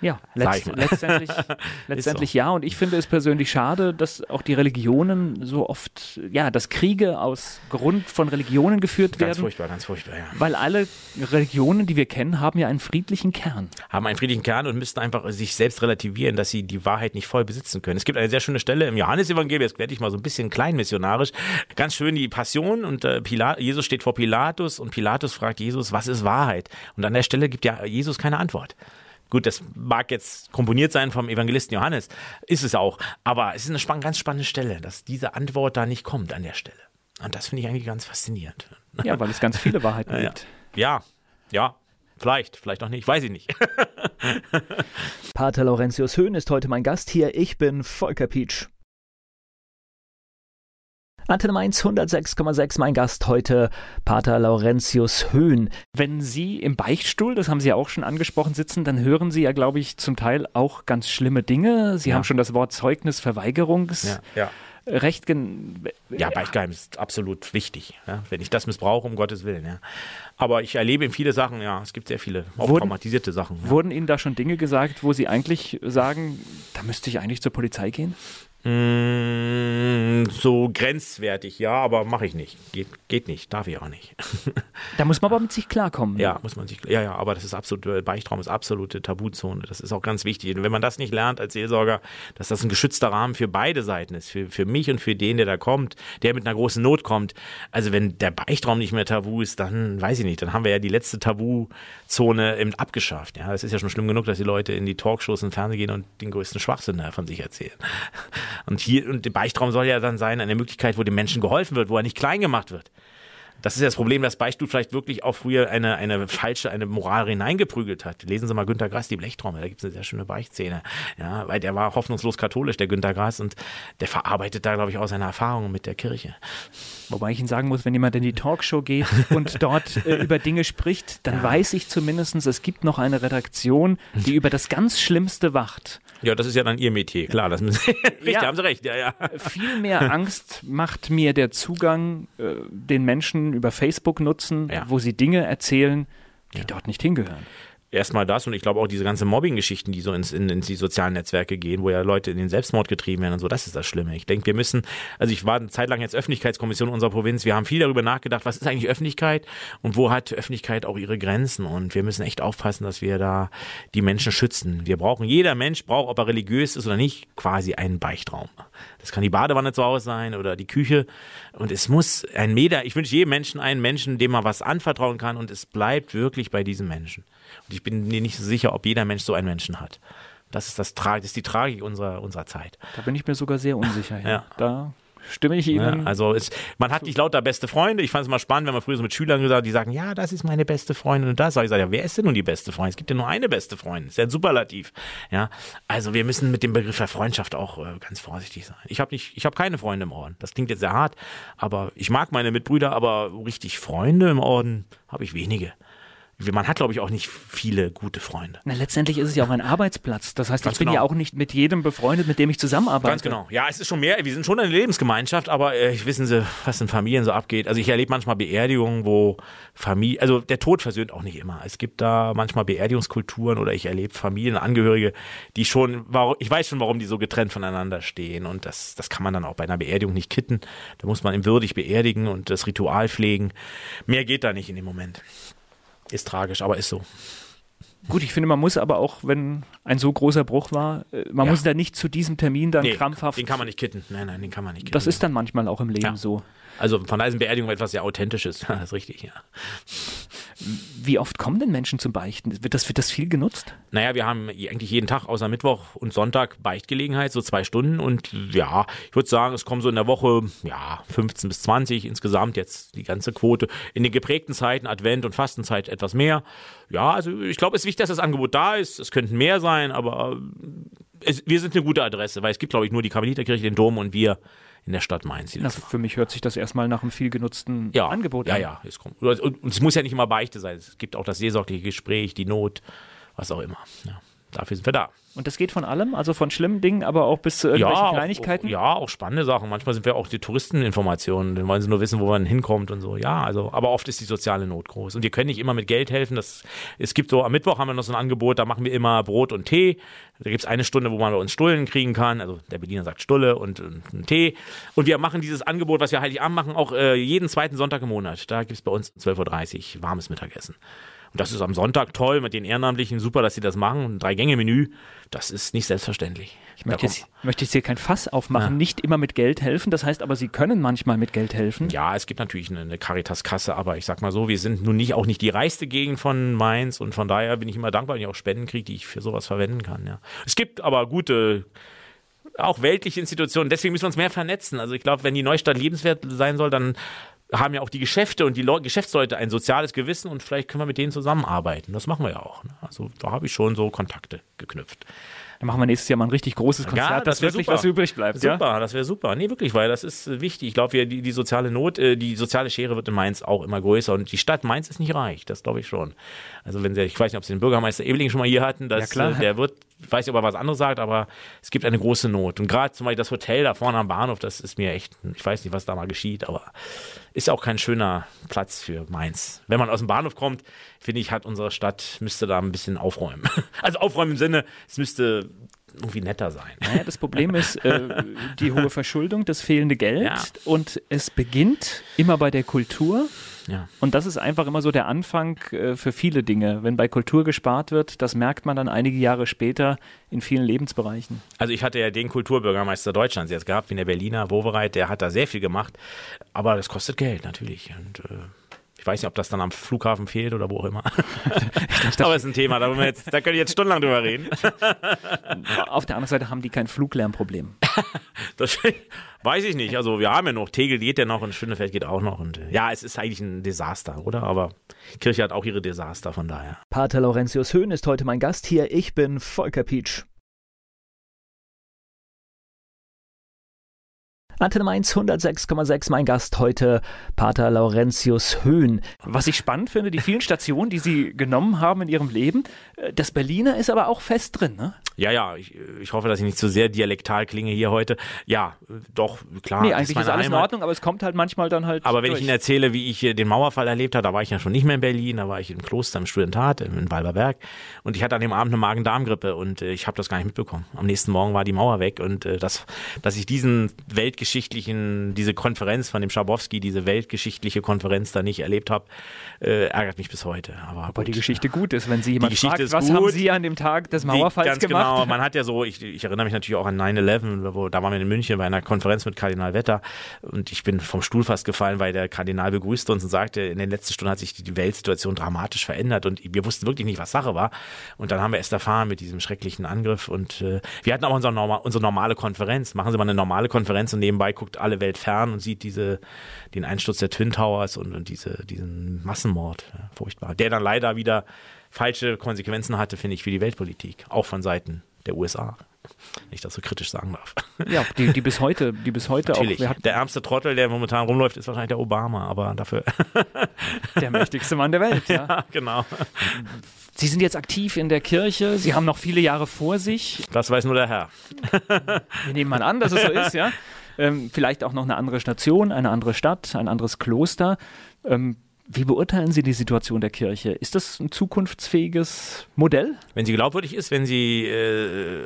Ja, letzt, letztendlich, (laughs) letztendlich so. ja. Und ich finde es persönlich schade, dass auch die Religionen so oft, ja, dass Kriege aus Grund von Religionen geführt ganz werden. Ganz furchtbar, ganz furchtbar, ja. Weil alle Religionen, die wir kennen, haben ja einen friedlichen Kern. Haben einen friedlichen Kern und müssten einfach sich selbst relativieren, dass sie die Wahrheit nicht voll besitzen können. Es gibt eine sehr schöne Stelle im Johannesevangelium, jetzt werde ich mal so ein bisschen kleinmissionarisch, ganz schön die Passion und äh, Pilat, Jesus steht vor Pilatus und Pilatus fragt Jesus, was ist Wahrheit? Und an der Stelle gibt ja Jesus keine Antwort. Gut, das mag jetzt komponiert sein vom Evangelisten Johannes, ist es auch, aber es ist eine spann ganz spannende Stelle, dass diese Antwort da nicht kommt an der Stelle. Und das finde ich eigentlich ganz faszinierend. Ja, weil es ganz viele Wahrheiten (laughs) gibt. Ja, ja, Vielleicht, vielleicht auch nicht, weiß ich nicht. Pater Laurentius Höhn ist heute mein Gast hier. Ich bin Volker Pietsch. Antenne Mainz 106,6, mein Gast heute, Pater Laurentius Höhn. Wenn Sie im Beichtstuhl, das haben Sie ja auch schon angesprochen, sitzen, dann hören Sie ja, glaube ich, zum Teil auch ganz schlimme Dinge. Sie ja. haben schon das Wort Zeugnisverweigerungs. Ja, ja. Recht ja, Beichtgeheimnis ist absolut wichtig, ja? wenn ich das missbrauche, um Gottes Willen. Ja. Aber ich erlebe viele Sachen, ja, es gibt sehr viele, auch wurden, traumatisierte Sachen. Ja. Wurden Ihnen da schon Dinge gesagt, wo Sie eigentlich sagen, da müsste ich eigentlich zur Polizei gehen? Mm, so grenzwertig, ja, aber mache ich nicht. Geht, geht nicht, darf ich auch nicht. (laughs) da muss man aber mit sich klarkommen. Ja, muss man sich, ja, ja, aber das ist absolut, Beichtraum ist absolute Tabuzone. Das ist auch ganz wichtig. Und wenn man das nicht lernt als Seelsorger, dass das ein geschützter Rahmen für beide Seiten ist, für, für mich und für den, der da kommt, der mit einer großen Not kommt. Also wenn der Beichtraum nicht mehr tabu ist, dann weiß ich nicht, dann haben wir ja die letzte Tabuzone eben abgeschafft. Ja, es ist ja schon schlimm genug, dass die Leute in die Talkshows und Fernsehen gehen und den größten Schwachsinn von sich erzählen. Und hier, und der Beichtraum soll ja dann sein, eine Möglichkeit, wo dem Menschen geholfen wird, wo er nicht klein gemacht wird. Das ist ja das Problem, dass Beichtstuhl vielleicht wirklich auch früher eine, eine falsche, eine Moral hineingeprügelt hat. Lesen Sie mal Günter Grass, die Blechtrommel, da gibt es eine sehr schöne Beichtszene. Ja, weil der war hoffnungslos katholisch, der Günter Grass, und der verarbeitet da, glaube ich, auch seine Erfahrungen mit der Kirche. Wobei ich Ihnen sagen muss, wenn jemand in die Talkshow geht und (laughs) dort äh, über Dinge spricht, dann ja. weiß ich zumindest, es gibt noch eine Redaktion, die über das ganz Schlimmste wacht. Ja, das ist ja dann Ihr Metier, klar. Das (laughs) richtig, ja, haben Sie recht. Ja, ja. Viel mehr Angst macht mir der Zugang, äh, den Menschen über Facebook nutzen, ja. wo sie Dinge erzählen, die dort nicht hingehören erstmal das und ich glaube auch diese ganze Mobbing-Geschichten, die so ins, in, ins die sozialen Netzwerke gehen, wo ja Leute in den Selbstmord getrieben werden und so, das ist das Schlimme. Ich denke, wir müssen, also ich war eine Zeit lang jetzt Öffentlichkeitskommission unserer Provinz, wir haben viel darüber nachgedacht, was ist eigentlich Öffentlichkeit und wo hat Öffentlichkeit auch ihre Grenzen und wir müssen echt aufpassen, dass wir da die Menschen schützen. Wir brauchen, jeder Mensch braucht, ob er religiös ist oder nicht, quasi einen Beichtraum. Das kann die Badewanne zu Hause sein oder die Küche und es muss ein Meter, ich wünsche jedem Menschen einen Menschen, dem man was anvertrauen kann und es bleibt wirklich bei diesem Menschen. Und ich bin mir nicht so sicher, ob jeder Mensch so einen Menschen hat. Das ist, das, das ist die Tragik unserer, unserer Zeit. Da bin ich mir sogar sehr unsicher. Ja. ja. Da stimme ich Ihnen. Ja, also es, man hat nicht lauter beste Freunde. Ich fand es mal spannend, wenn man früher so mit Schülern gesagt hat, die sagen, ja, das ist meine beste Freundin und das. Sag ich, sage, ja, wer ist denn nun die beste Freundin? Es gibt ja nur eine beste Freundin. Das ist ja ein Superlativ. Ja, also wir müssen mit dem Begriff der Freundschaft auch äh, ganz vorsichtig sein. Ich habe nicht, ich habe keine Freunde im Orden. Das klingt jetzt sehr hart, aber ich mag meine Mitbrüder, aber richtig Freunde im Orden habe ich wenige man hat, glaube ich, auch nicht viele gute Freunde. Na, letztendlich ist es ja auch ein Arbeitsplatz. Das heißt, Ganz ich bin genau. ja auch nicht mit jedem befreundet, mit dem ich zusammenarbeite. Ganz genau. Ja, es ist schon mehr, wir sind schon eine Lebensgemeinschaft, aber äh, wissen Sie, was in Familien so abgeht. Also ich erlebe manchmal Beerdigungen, wo Familie, also der Tod versöhnt auch nicht immer. Es gibt da manchmal Beerdigungskulturen oder ich erlebe Familienangehörige, die schon, ich weiß schon, warum die so getrennt voneinander stehen und das, das kann man dann auch bei einer Beerdigung nicht kitten. Da muss man ihn würdig beerdigen und das Ritual pflegen. Mehr geht da nicht in dem Moment. Ist tragisch, aber ist so. Gut, ich finde, man muss aber auch, wenn ein so großer Bruch war, äh, man ja. muss da nicht zu diesem Termin dann nee, krampfhaft. Den kann man nicht kitten. Nein, nein, den kann man nicht kitten. Das ist dann manchmal auch im Leben ja. so. Also von daher ist Beerdigung etwas sehr Authentisches. (laughs) das ist richtig, ja. Wie oft kommen denn Menschen zum Beichten? Wird das, wird das viel genutzt? Naja, wir haben eigentlich jeden Tag außer Mittwoch und Sonntag Beichtgelegenheit, so zwei Stunden. Und ja, ich würde sagen, es kommen so in der Woche ja 15 bis 20 insgesamt jetzt die ganze Quote. In den geprägten Zeiten, Advent und Fastenzeit etwas mehr. Ja, also ich glaube, es ist wichtig, dass das Angebot da ist. Es könnten mehr sein, aber es, wir sind eine gute Adresse, weil es gibt, glaube ich, nur die Karmeliterkirche, den Dom und wir in der Stadt Mainz. Na, für mich hört sich das erstmal nach einem viel genutzten ja, Angebot an. Ja, ja. Es kommt. Und, und, es muss ja nicht immer Beichte sein. Es gibt auch das seelsorgliche Gespräch, die Not, was auch immer. Ja, dafür sind wir da. Und das geht von allem, also von schlimmen Dingen, aber auch bis zu irgendwelchen ja, Kleinigkeiten? Auch, ja, auch spannende Sachen. Manchmal sind wir auch die Touristeninformationen, dann wollen sie nur wissen, wo man hinkommt und so. Ja, also, aber oft ist die soziale Not groß. Und wir können nicht immer mit Geld helfen. Das, es gibt so, am Mittwoch haben wir noch so ein Angebot, da machen wir immer Brot und Tee. Da gibt es eine Stunde, wo man bei uns Stullen kriegen kann. Also der Berliner sagt Stulle und, und einen Tee. Und wir machen dieses Angebot, was wir Heiligabend machen, auch äh, jeden zweiten Sonntag im Monat. Da gibt es bei uns 12.30 Uhr warmes Mittagessen. Und das ist am Sonntag toll mit den Ehrenamtlichen. Super, dass sie das machen. Ein Drei-Gänge-Menü. Das ist nicht selbstverständlich. Ich möchte jetzt, möchte jetzt hier kein Fass aufmachen. Ja. Nicht immer mit Geld helfen. Das heißt aber, Sie können manchmal mit Geld helfen. Ja, es gibt natürlich eine, eine Caritas-Kasse. Aber ich sag mal so, wir sind nun nicht, auch nicht die reichste Gegend von Mainz. Und von daher bin ich immer dankbar, wenn ich auch Spenden kriege, die ich für sowas verwenden kann. Ja. Es gibt aber gute auch weltliche Institutionen. Deswegen müssen wir uns mehr vernetzen. Also ich glaube, wenn die Neustadt lebenswert sein soll, dann haben ja auch die Geschäfte und die Le Geschäftsleute ein soziales Gewissen und vielleicht können wir mit denen zusammenarbeiten. Das machen wir ja auch. Ne? Also da habe ich schon so Kontakte geknüpft. Dann machen wir nächstes Jahr mal ein richtig großes Konzert, ja, das dass wirklich super. was übrig bleibt. Super, ja? das wäre super. Nee, wirklich, weil das ist wichtig. Ich glaube, die, die soziale Not, äh, die soziale Schere wird in Mainz auch immer größer und die Stadt Mainz ist nicht reich, das glaube ich schon. Also wenn Sie, ich weiß nicht, ob Sie den Bürgermeister Ebeling schon mal hier hatten, dass, ja. Äh, der wird, ich weiß nicht, ob er was anderes sagt, aber es gibt eine große Not. Und gerade zum Beispiel das Hotel da vorne am Bahnhof, das ist mir echt, ich weiß nicht, was da mal geschieht, aber ist auch kein schöner Platz für Mainz. Wenn man aus dem Bahnhof kommt, finde ich, hat unsere Stadt, müsste da ein bisschen aufräumen. (laughs) Also aufräumen im Sinne, es müsste irgendwie netter sein. Naja, das Problem (laughs) ist äh, die hohe Verschuldung, das fehlende Geld ja. und es beginnt immer bei der Kultur. Ja. Und das ist einfach immer so der Anfang äh, für viele Dinge. Wenn bei Kultur gespart wird, das merkt man dann einige Jahre später in vielen Lebensbereichen. Also ich hatte ja den Kulturbürgermeister Deutschlands jetzt gehabt, wie der Berliner Wowereit, der hat da sehr viel gemacht, aber das kostet Geld natürlich. Und äh, Ich weiß nicht, ob das dann am Flughafen fehlt oder wo auch immer. (laughs) dachte, Aber es ist ein Thema, da, jetzt, da können wir jetzt stundenlang drüber reden. (laughs) Auf der anderen Seite haben die kein Fluglärmproblem. (laughs) das weiß ich nicht. Also wir haben ja noch, Tegel geht ja noch und Schönefeld geht auch noch. Und ja, es ist eigentlich ein Desaster, oder? Aber Kirche hat auch ihre Desaster, von daher. Pater Laurentius Höhn ist heute mein Gast hier. Ich bin Volker Pietsch. Antenne Mainz 106,6, mein Gast heute, Pater Laurentius Höhn. Was ich spannend finde, die vielen Stationen, die Sie genommen haben in Ihrem Leben, äh, das Berliner ist aber auch fest drin, ne? Ja, ja, ich, ich hoffe, dass ich nicht zu sehr dialektal klinge hier heute. Ja, doch, klar. Nee, eigentlich ist, ist alles Heimat. in Ordnung, aber es kommt halt manchmal dann halt. Aber wenn durch. ich Ihnen erzähle, wie ich den Mauerfall erlebt habe, da war ich ja schon nicht mehr in Berlin, da war ich im Kloster im Studentat in Walberberg und ich hatte an dem Abend eine Magen-Darm-Grippe und äh, ich habe das gar nicht mitbekommen. Am nächsten Morgen war die Mauer weg und äh, das, dass ich diesen Weltgeschichte weltgeschichtlichen, diese Konferenz von dem Schabowski, diese weltgeschichtliche Konferenz da nicht erlebt habe, äh, ärgert mich bis heute. Aber, Aber die Geschichte gut ist, wenn Sie jemand fragt, was gut. haben Sie an dem Tag des Mauerfalls die, ganz gemacht? Genau, man hat ja so, ich, ich erinnere mich natürlich auch an 9-11, da waren wir in München bei einer Konferenz mit Kardinal Wetter und ich bin vom Stuhl fast gefallen, weil der Kardinal begrüßte uns und sagte, in den letzten Stunden hat sich die Weltsituation dramatisch verändert und wir wussten wirklich nicht, was Sache war. Und dann haben wir erst erfahren mit diesem schrecklichen Angriff und äh, wir hatten auch unsere, norma unsere normale Konferenz. Machen Sie mal eine normale Konferenz und nebenbei nebenbei guckt alle Welt fern und sieht diese, den Einsturz der Twin Towers und, und diese, diesen Massenmord, ja, furchtbar, der dann leider wieder falsche Konsequenzen hatte, finde ich, für die Weltpolitik, auch von Seiten der USA. Wenn ich das so kritisch sagen darf. Ja, die, die bis heute, die bis heute Natürlich. auch. Der ärmste Trottel, der momentan rumläuft, ist wahrscheinlich der Obama, aber dafür. (laughs) der mächtigste Mann der Welt, ja. (laughs) ja genau. Sie sind jetzt aktiv in der Kirche, Sie haben noch viele Jahre vor sich. Das weiß nur der Herr. Wir nehmen mal an, dass es so ist, ja. (laughs) Ähm, vielleicht auch noch eine andere Station, eine andere Stadt, ein anderes Kloster. Ähm, wie beurteilen Sie die Situation der Kirche? Ist das ein zukunftsfähiges Modell? Wenn sie glaubwürdig ist, wenn sie äh,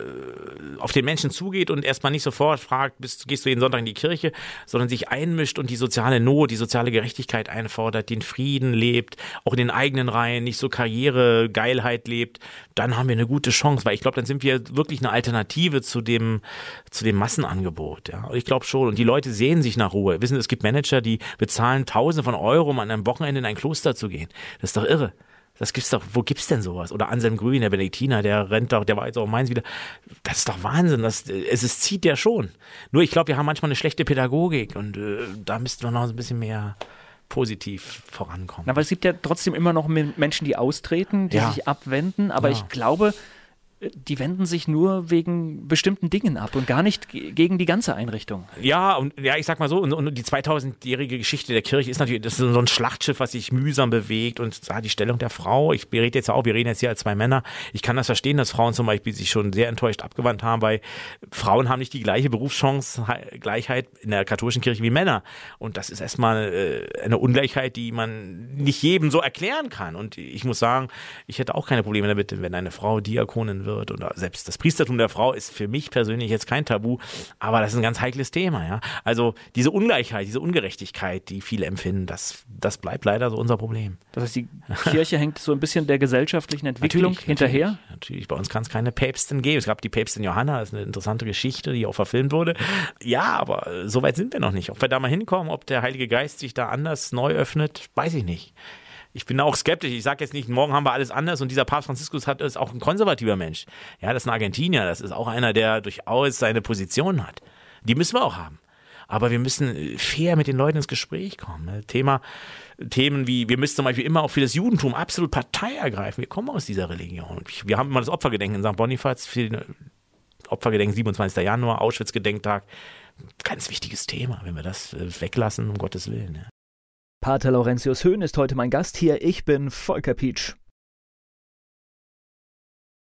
auf den Menschen zugeht und erstmal nicht sofort fragt, bist, gehst du jeden Sonntag in die Kirche, sondern sich einmischt und die soziale Not, die soziale Gerechtigkeit einfordert, den Frieden lebt, auch in den eigenen Reihen, nicht so Karrieregeilheit lebt, dann haben wir eine gute Chance, weil ich glaube, dann sind wir wirklich eine Alternative zu dem, zu dem Massenangebot. Ja. Ich glaube schon. Und die Leute sehen sich nach Ruhe. Wissen, es gibt Manager, die bezahlen Tausende von Euro, um an einem Wochenende in ein Kloster zu gehen. Das ist doch irre. Das gibt's doch, wo gibt's denn sowas? Oder Anselm Grün, der Benediktiner, der rennt doch, der war jetzt auch meins wieder. Das ist doch Wahnsinn. Das, es, es zieht ja schon. Nur ich glaube, wir haben manchmal eine schlechte Pädagogik und äh, da müssten wir noch ein bisschen mehr positiv vorankommen. Weil es gibt ja trotzdem immer noch Menschen, die austreten, die ja. sich abwenden, aber ja. ich glaube, die wenden sich nur wegen bestimmten Dingen ab und gar nicht gegen die ganze Einrichtung. Ja, und ja, ich sag mal so, und, und die 2000-jährige Geschichte der Kirche ist natürlich, das ist so ein Schlachtschiff, was sich mühsam bewegt und ja, die Stellung der Frau, ich rede jetzt auch, wir reden jetzt hier als zwei Männer, ich kann das verstehen, dass Frauen zum Beispiel sich schon sehr enttäuscht abgewandt haben, weil Frauen haben nicht die gleiche Berufschance, Gleichheit in der katholischen Kirche wie Männer. Und das ist erstmal äh, eine Ungleichheit, die man nicht jedem so erklären kann. Und ich muss sagen, ich hätte auch keine Probleme damit, wenn eine Frau Diakonin wird oder selbst das Priestertum der Frau ist für mich persönlich jetzt kein Tabu, aber das ist ein ganz heikles Thema, ja. Also diese Ungleichheit, diese Ungerechtigkeit, die viele empfinden, das, das bleibt leider so unser Problem. Das heißt, die Kirche hängt so ein bisschen der gesellschaftlichen Entwicklung natürlich, hinterher? Natürlich, natürlich, bei uns kann es keine Päpstin geben. Es gab die Päpstin Johanna, das ist eine interessante Geschichte, die auch verfilmt wurde. Ja, aber so weit sind wir noch nicht. Ob wir da mal hinkommen, ob der Heilige Geist sich da anders neu öffnet, weiß ich nicht ich bin auch skeptisch. Ich sage jetzt nicht, morgen haben wir alles anders und dieser Papst Franziskus hat ist auch ein konservativer Mensch. Ja, das ist ein Argentinier, das ist auch einer, der durchaus seine Position hat. Die müssen wir auch haben. Aber wir müssen fair mit den Leuten ins Gespräch kommen. Ne? Thema, Themen wie, wir müssen zum Beispiel immer auch für das Judentum absolut Partei ergreifen. Wir kommen aus dieser Religion. Wir haben immer das Opfergedenken in St. Bonifaz, den Opfergedenken 27. Januar, Auschwitz-Gedenktag. Ganz wichtiges Thema, wenn wir das äh, weglassen, um Gottes Willen. Ja. Pater Laurentius Höhn ist heute mein Gast hier. Ich bin Volker Pietsch.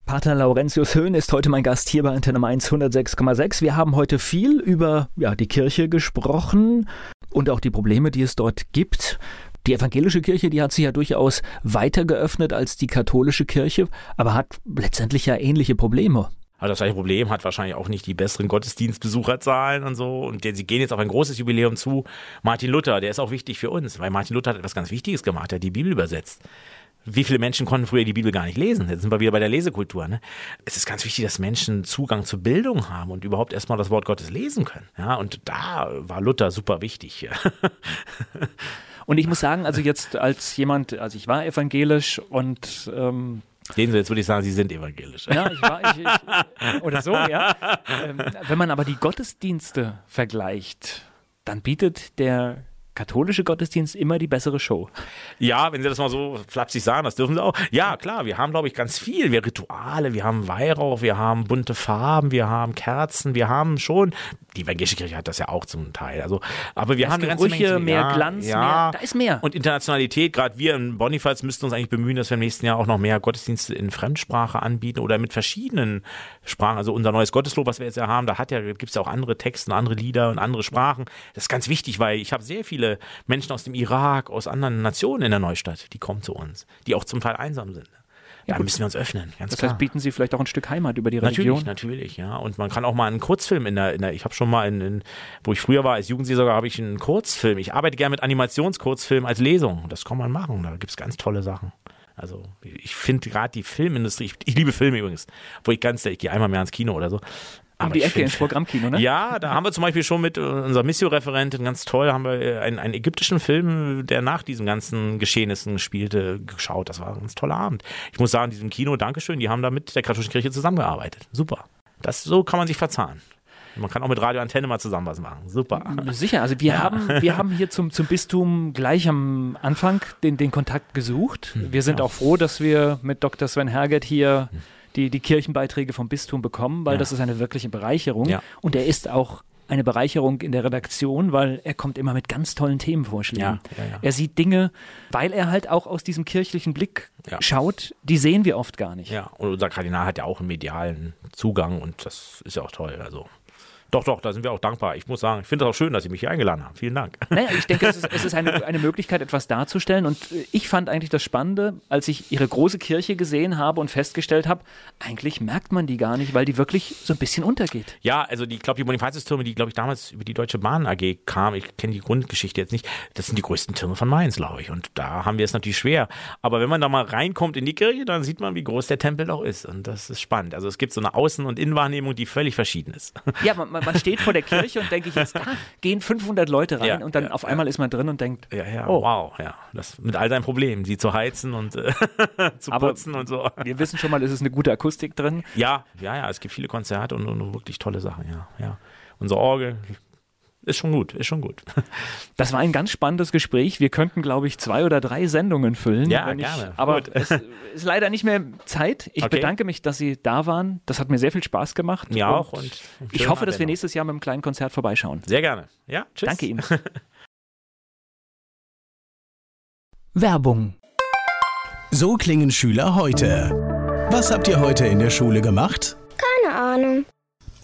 Pater Laurentius Höhn ist heute mein Gast hier bei Antenne Mainz 106,6. Wir haben heute viel über ja, die Kirche gesprochen und auch die Probleme, die es dort gibt. Die evangelische Kirche, die hat sich ja durchaus weiter geöffnet als die katholische Kirche, aber hat letztendlich ja ähnliche Probleme. Also das gleiche Problem hat wahrscheinlich auch nicht die besseren Gottesdienstbesucherzahlen und so. Und sie gehen jetzt auf ein großes Jubiläum zu. Martin Luther, der ist auch wichtig für uns, weil Martin Luther hat etwas ganz Wichtiges gemacht, er hat die Bibel übersetzt. Wie viele Menschen konnten früher die Bibel gar nicht lesen? Jetzt sind wir wieder bei der Lesekultur. Ne? Es ist ganz wichtig, dass Menschen Zugang zur Bildung haben und überhaupt erstmal das Wort Gottes lesen können. Ja, und da war Luther super wichtig. (laughs) Und ich muss sagen, also jetzt als jemand, also ich war evangelisch und ähm, Sehen Sie, jetzt würde ich sagen, Sie sind evangelisch. Ja, ich war, ich, ich, oder so, ja. Ähm, wenn man aber die Gottesdienste vergleicht, dann bietet der katholische Gottesdienst immer die bessere Show. Ja, wenn Sie das mal so flapsig sagen, das dürfen Sie auch. Ja, klar, wir haben, glaube ich, ganz viel. Wir Rituale, wir haben Weihrauch, wir haben bunte Farben, wir haben Kerzen, wir haben schon, die evangelische Kirche hat das ja auch zum Teil. Also, aber wir das haben Menge, mehr ja, Glanz, ja. mehr, da ist mehr. Und Internationalität, gerade wir in Bonifaz müssten uns eigentlich bemühen, dass wir im nächsten Jahr auch noch mehr Gottesdienste in Fremdsprache anbieten oder mit verschiedenen Sprachen. Also unser neues Gotteslob, was wir jetzt ja haben, da hat ja, gibt es ja auch andere Texte, andere Lieder und andere Sprachen. Das ist ganz wichtig, weil ich habe sehr viele Menschen aus dem Irak, aus anderen Nationen in der Neustadt, die kommen zu uns, die auch zum Teil einsam sind. Ja, da müssen wir uns öffnen, ganz Das klar. heißt, bieten Sie vielleicht auch ein Stück Heimat über die Religion? Natürlich, natürlich, ja. Und man kann auch mal einen Kurzfilm in der, in der ich habe schon mal in, in, wo ich früher war als Jugendseelsorger, habe ich einen Kurzfilm. Ich arbeite gerne mit Animationskurzfilmen als Lesung. Das kann man machen. Da gibt's ganz tolle Sachen. Also ich finde gerade die Filmindustrie, ich, ich liebe Filme übrigens, wo ich ganz, ich gehe einmal mehr ins Kino oder so. Um Aber die Ecke ins Programmkino, ne? ja, da haben wir zum Beispiel schon mit äh, unserer Missio-Referentin ganz toll, haben wir äh, einen, einen ägyptischen Film, der nach diesen ganzen Geschehnissen spielte, geschaut. Das war ein ganz toller Abend. Ich muss sagen, in diesem Kino, Dankeschön, die haben da mit der katholischen Kirche zusammengearbeitet. Super. Das, so kann man sich verzahnen. Man kann auch mit Radio Antenne mal zusammen was machen. Super. Sicher, also wir haben, wir haben hier zum, zum Bistum gleich am Anfang den, den Kontakt gesucht. Hm, Wir sind auch froh, dass wir mit Dr. Sven Herget hier die, die Kirchenbeiträge vom Bistum bekommen, weil Ja. das ist eine wirkliche Bereicherung. Ja. Und er ist auch eine Bereicherung in der Redaktion, weil er kommt immer mit ganz tollen Themenvorschlägen. Ja, ja, ja. Er sieht Dinge, weil er halt auch aus diesem kirchlichen Blick schaut, die sehen wir oft gar nicht. Ja, und unser Kardinal hat ja auch einen medialen Zugang und das ist ja auch toll. Also, doch, doch, da sind wir auch dankbar. Ich muss sagen, ich finde es auch schön, dass Sie mich hier eingeladen haben. Vielen Dank. Naja, ich denke, es ist, (laughs) es ist eine, eine Möglichkeit, etwas darzustellen. Und äh, ich fand eigentlich das Spannende, als ich ihre große Kirche gesehen habe und festgestellt habe, eigentlich merkt man die gar nicht, weil die wirklich so ein bisschen untergeht. Ja, also die, ich glaube, die Bonifatiustürme, die, glaube ich, damals über die Deutsche Bahn AG kamen, ich kenne die Grundgeschichte jetzt nicht, das sind die größten Türme von Mainz, glaube ich. Und da haben wir es natürlich schwer. Aber wenn man da mal reinkommt in die Kirche, dann sieht man, wie groß der Tempel doch ist. Und das ist spannend. Also es gibt so eine Außen- und Innenwahrnehmung, die völlig verschieden ist. Ja, man, man man steht vor der (laughs) Kirche und denke ich jetzt, da gehen 500 Leute rein Ja, und dann ja, auf einmal ist man drin und denkt, Ja, ja, Oh. wow, ja. Das mit all seinen Problemen, sie zu heizen und äh, (laughs) zu Aber- putzen und so. wir wissen schon mal, es ist eine gute Akustik drin. Ja, ja, ja, es gibt viele Konzerte und, und wirklich tolle Sachen, ja, ja. Unsere Orgel ist schon gut, ist schon gut. (laughs) Das war ein ganz spannendes Gespräch. Wir könnten, glaube ich, zwei oder drei Sendungen füllen. Ja, wenn ich, gerne. Aber Gut. es ist leider nicht mehr Zeit. Ich Okay. bedanke mich, dass Sie da waren. Das hat mir sehr viel Spaß gemacht. Mir auch und ich hoffe, dass wir nächstes Jahr mit einem kleinen Konzert vorbeischauen. Sehr gerne. Ja, tschüss. Danke Ihnen. (laughs) Werbung. So klingen Schüler heute. Was habt ihr heute in der Schule gemacht? Keine Ahnung.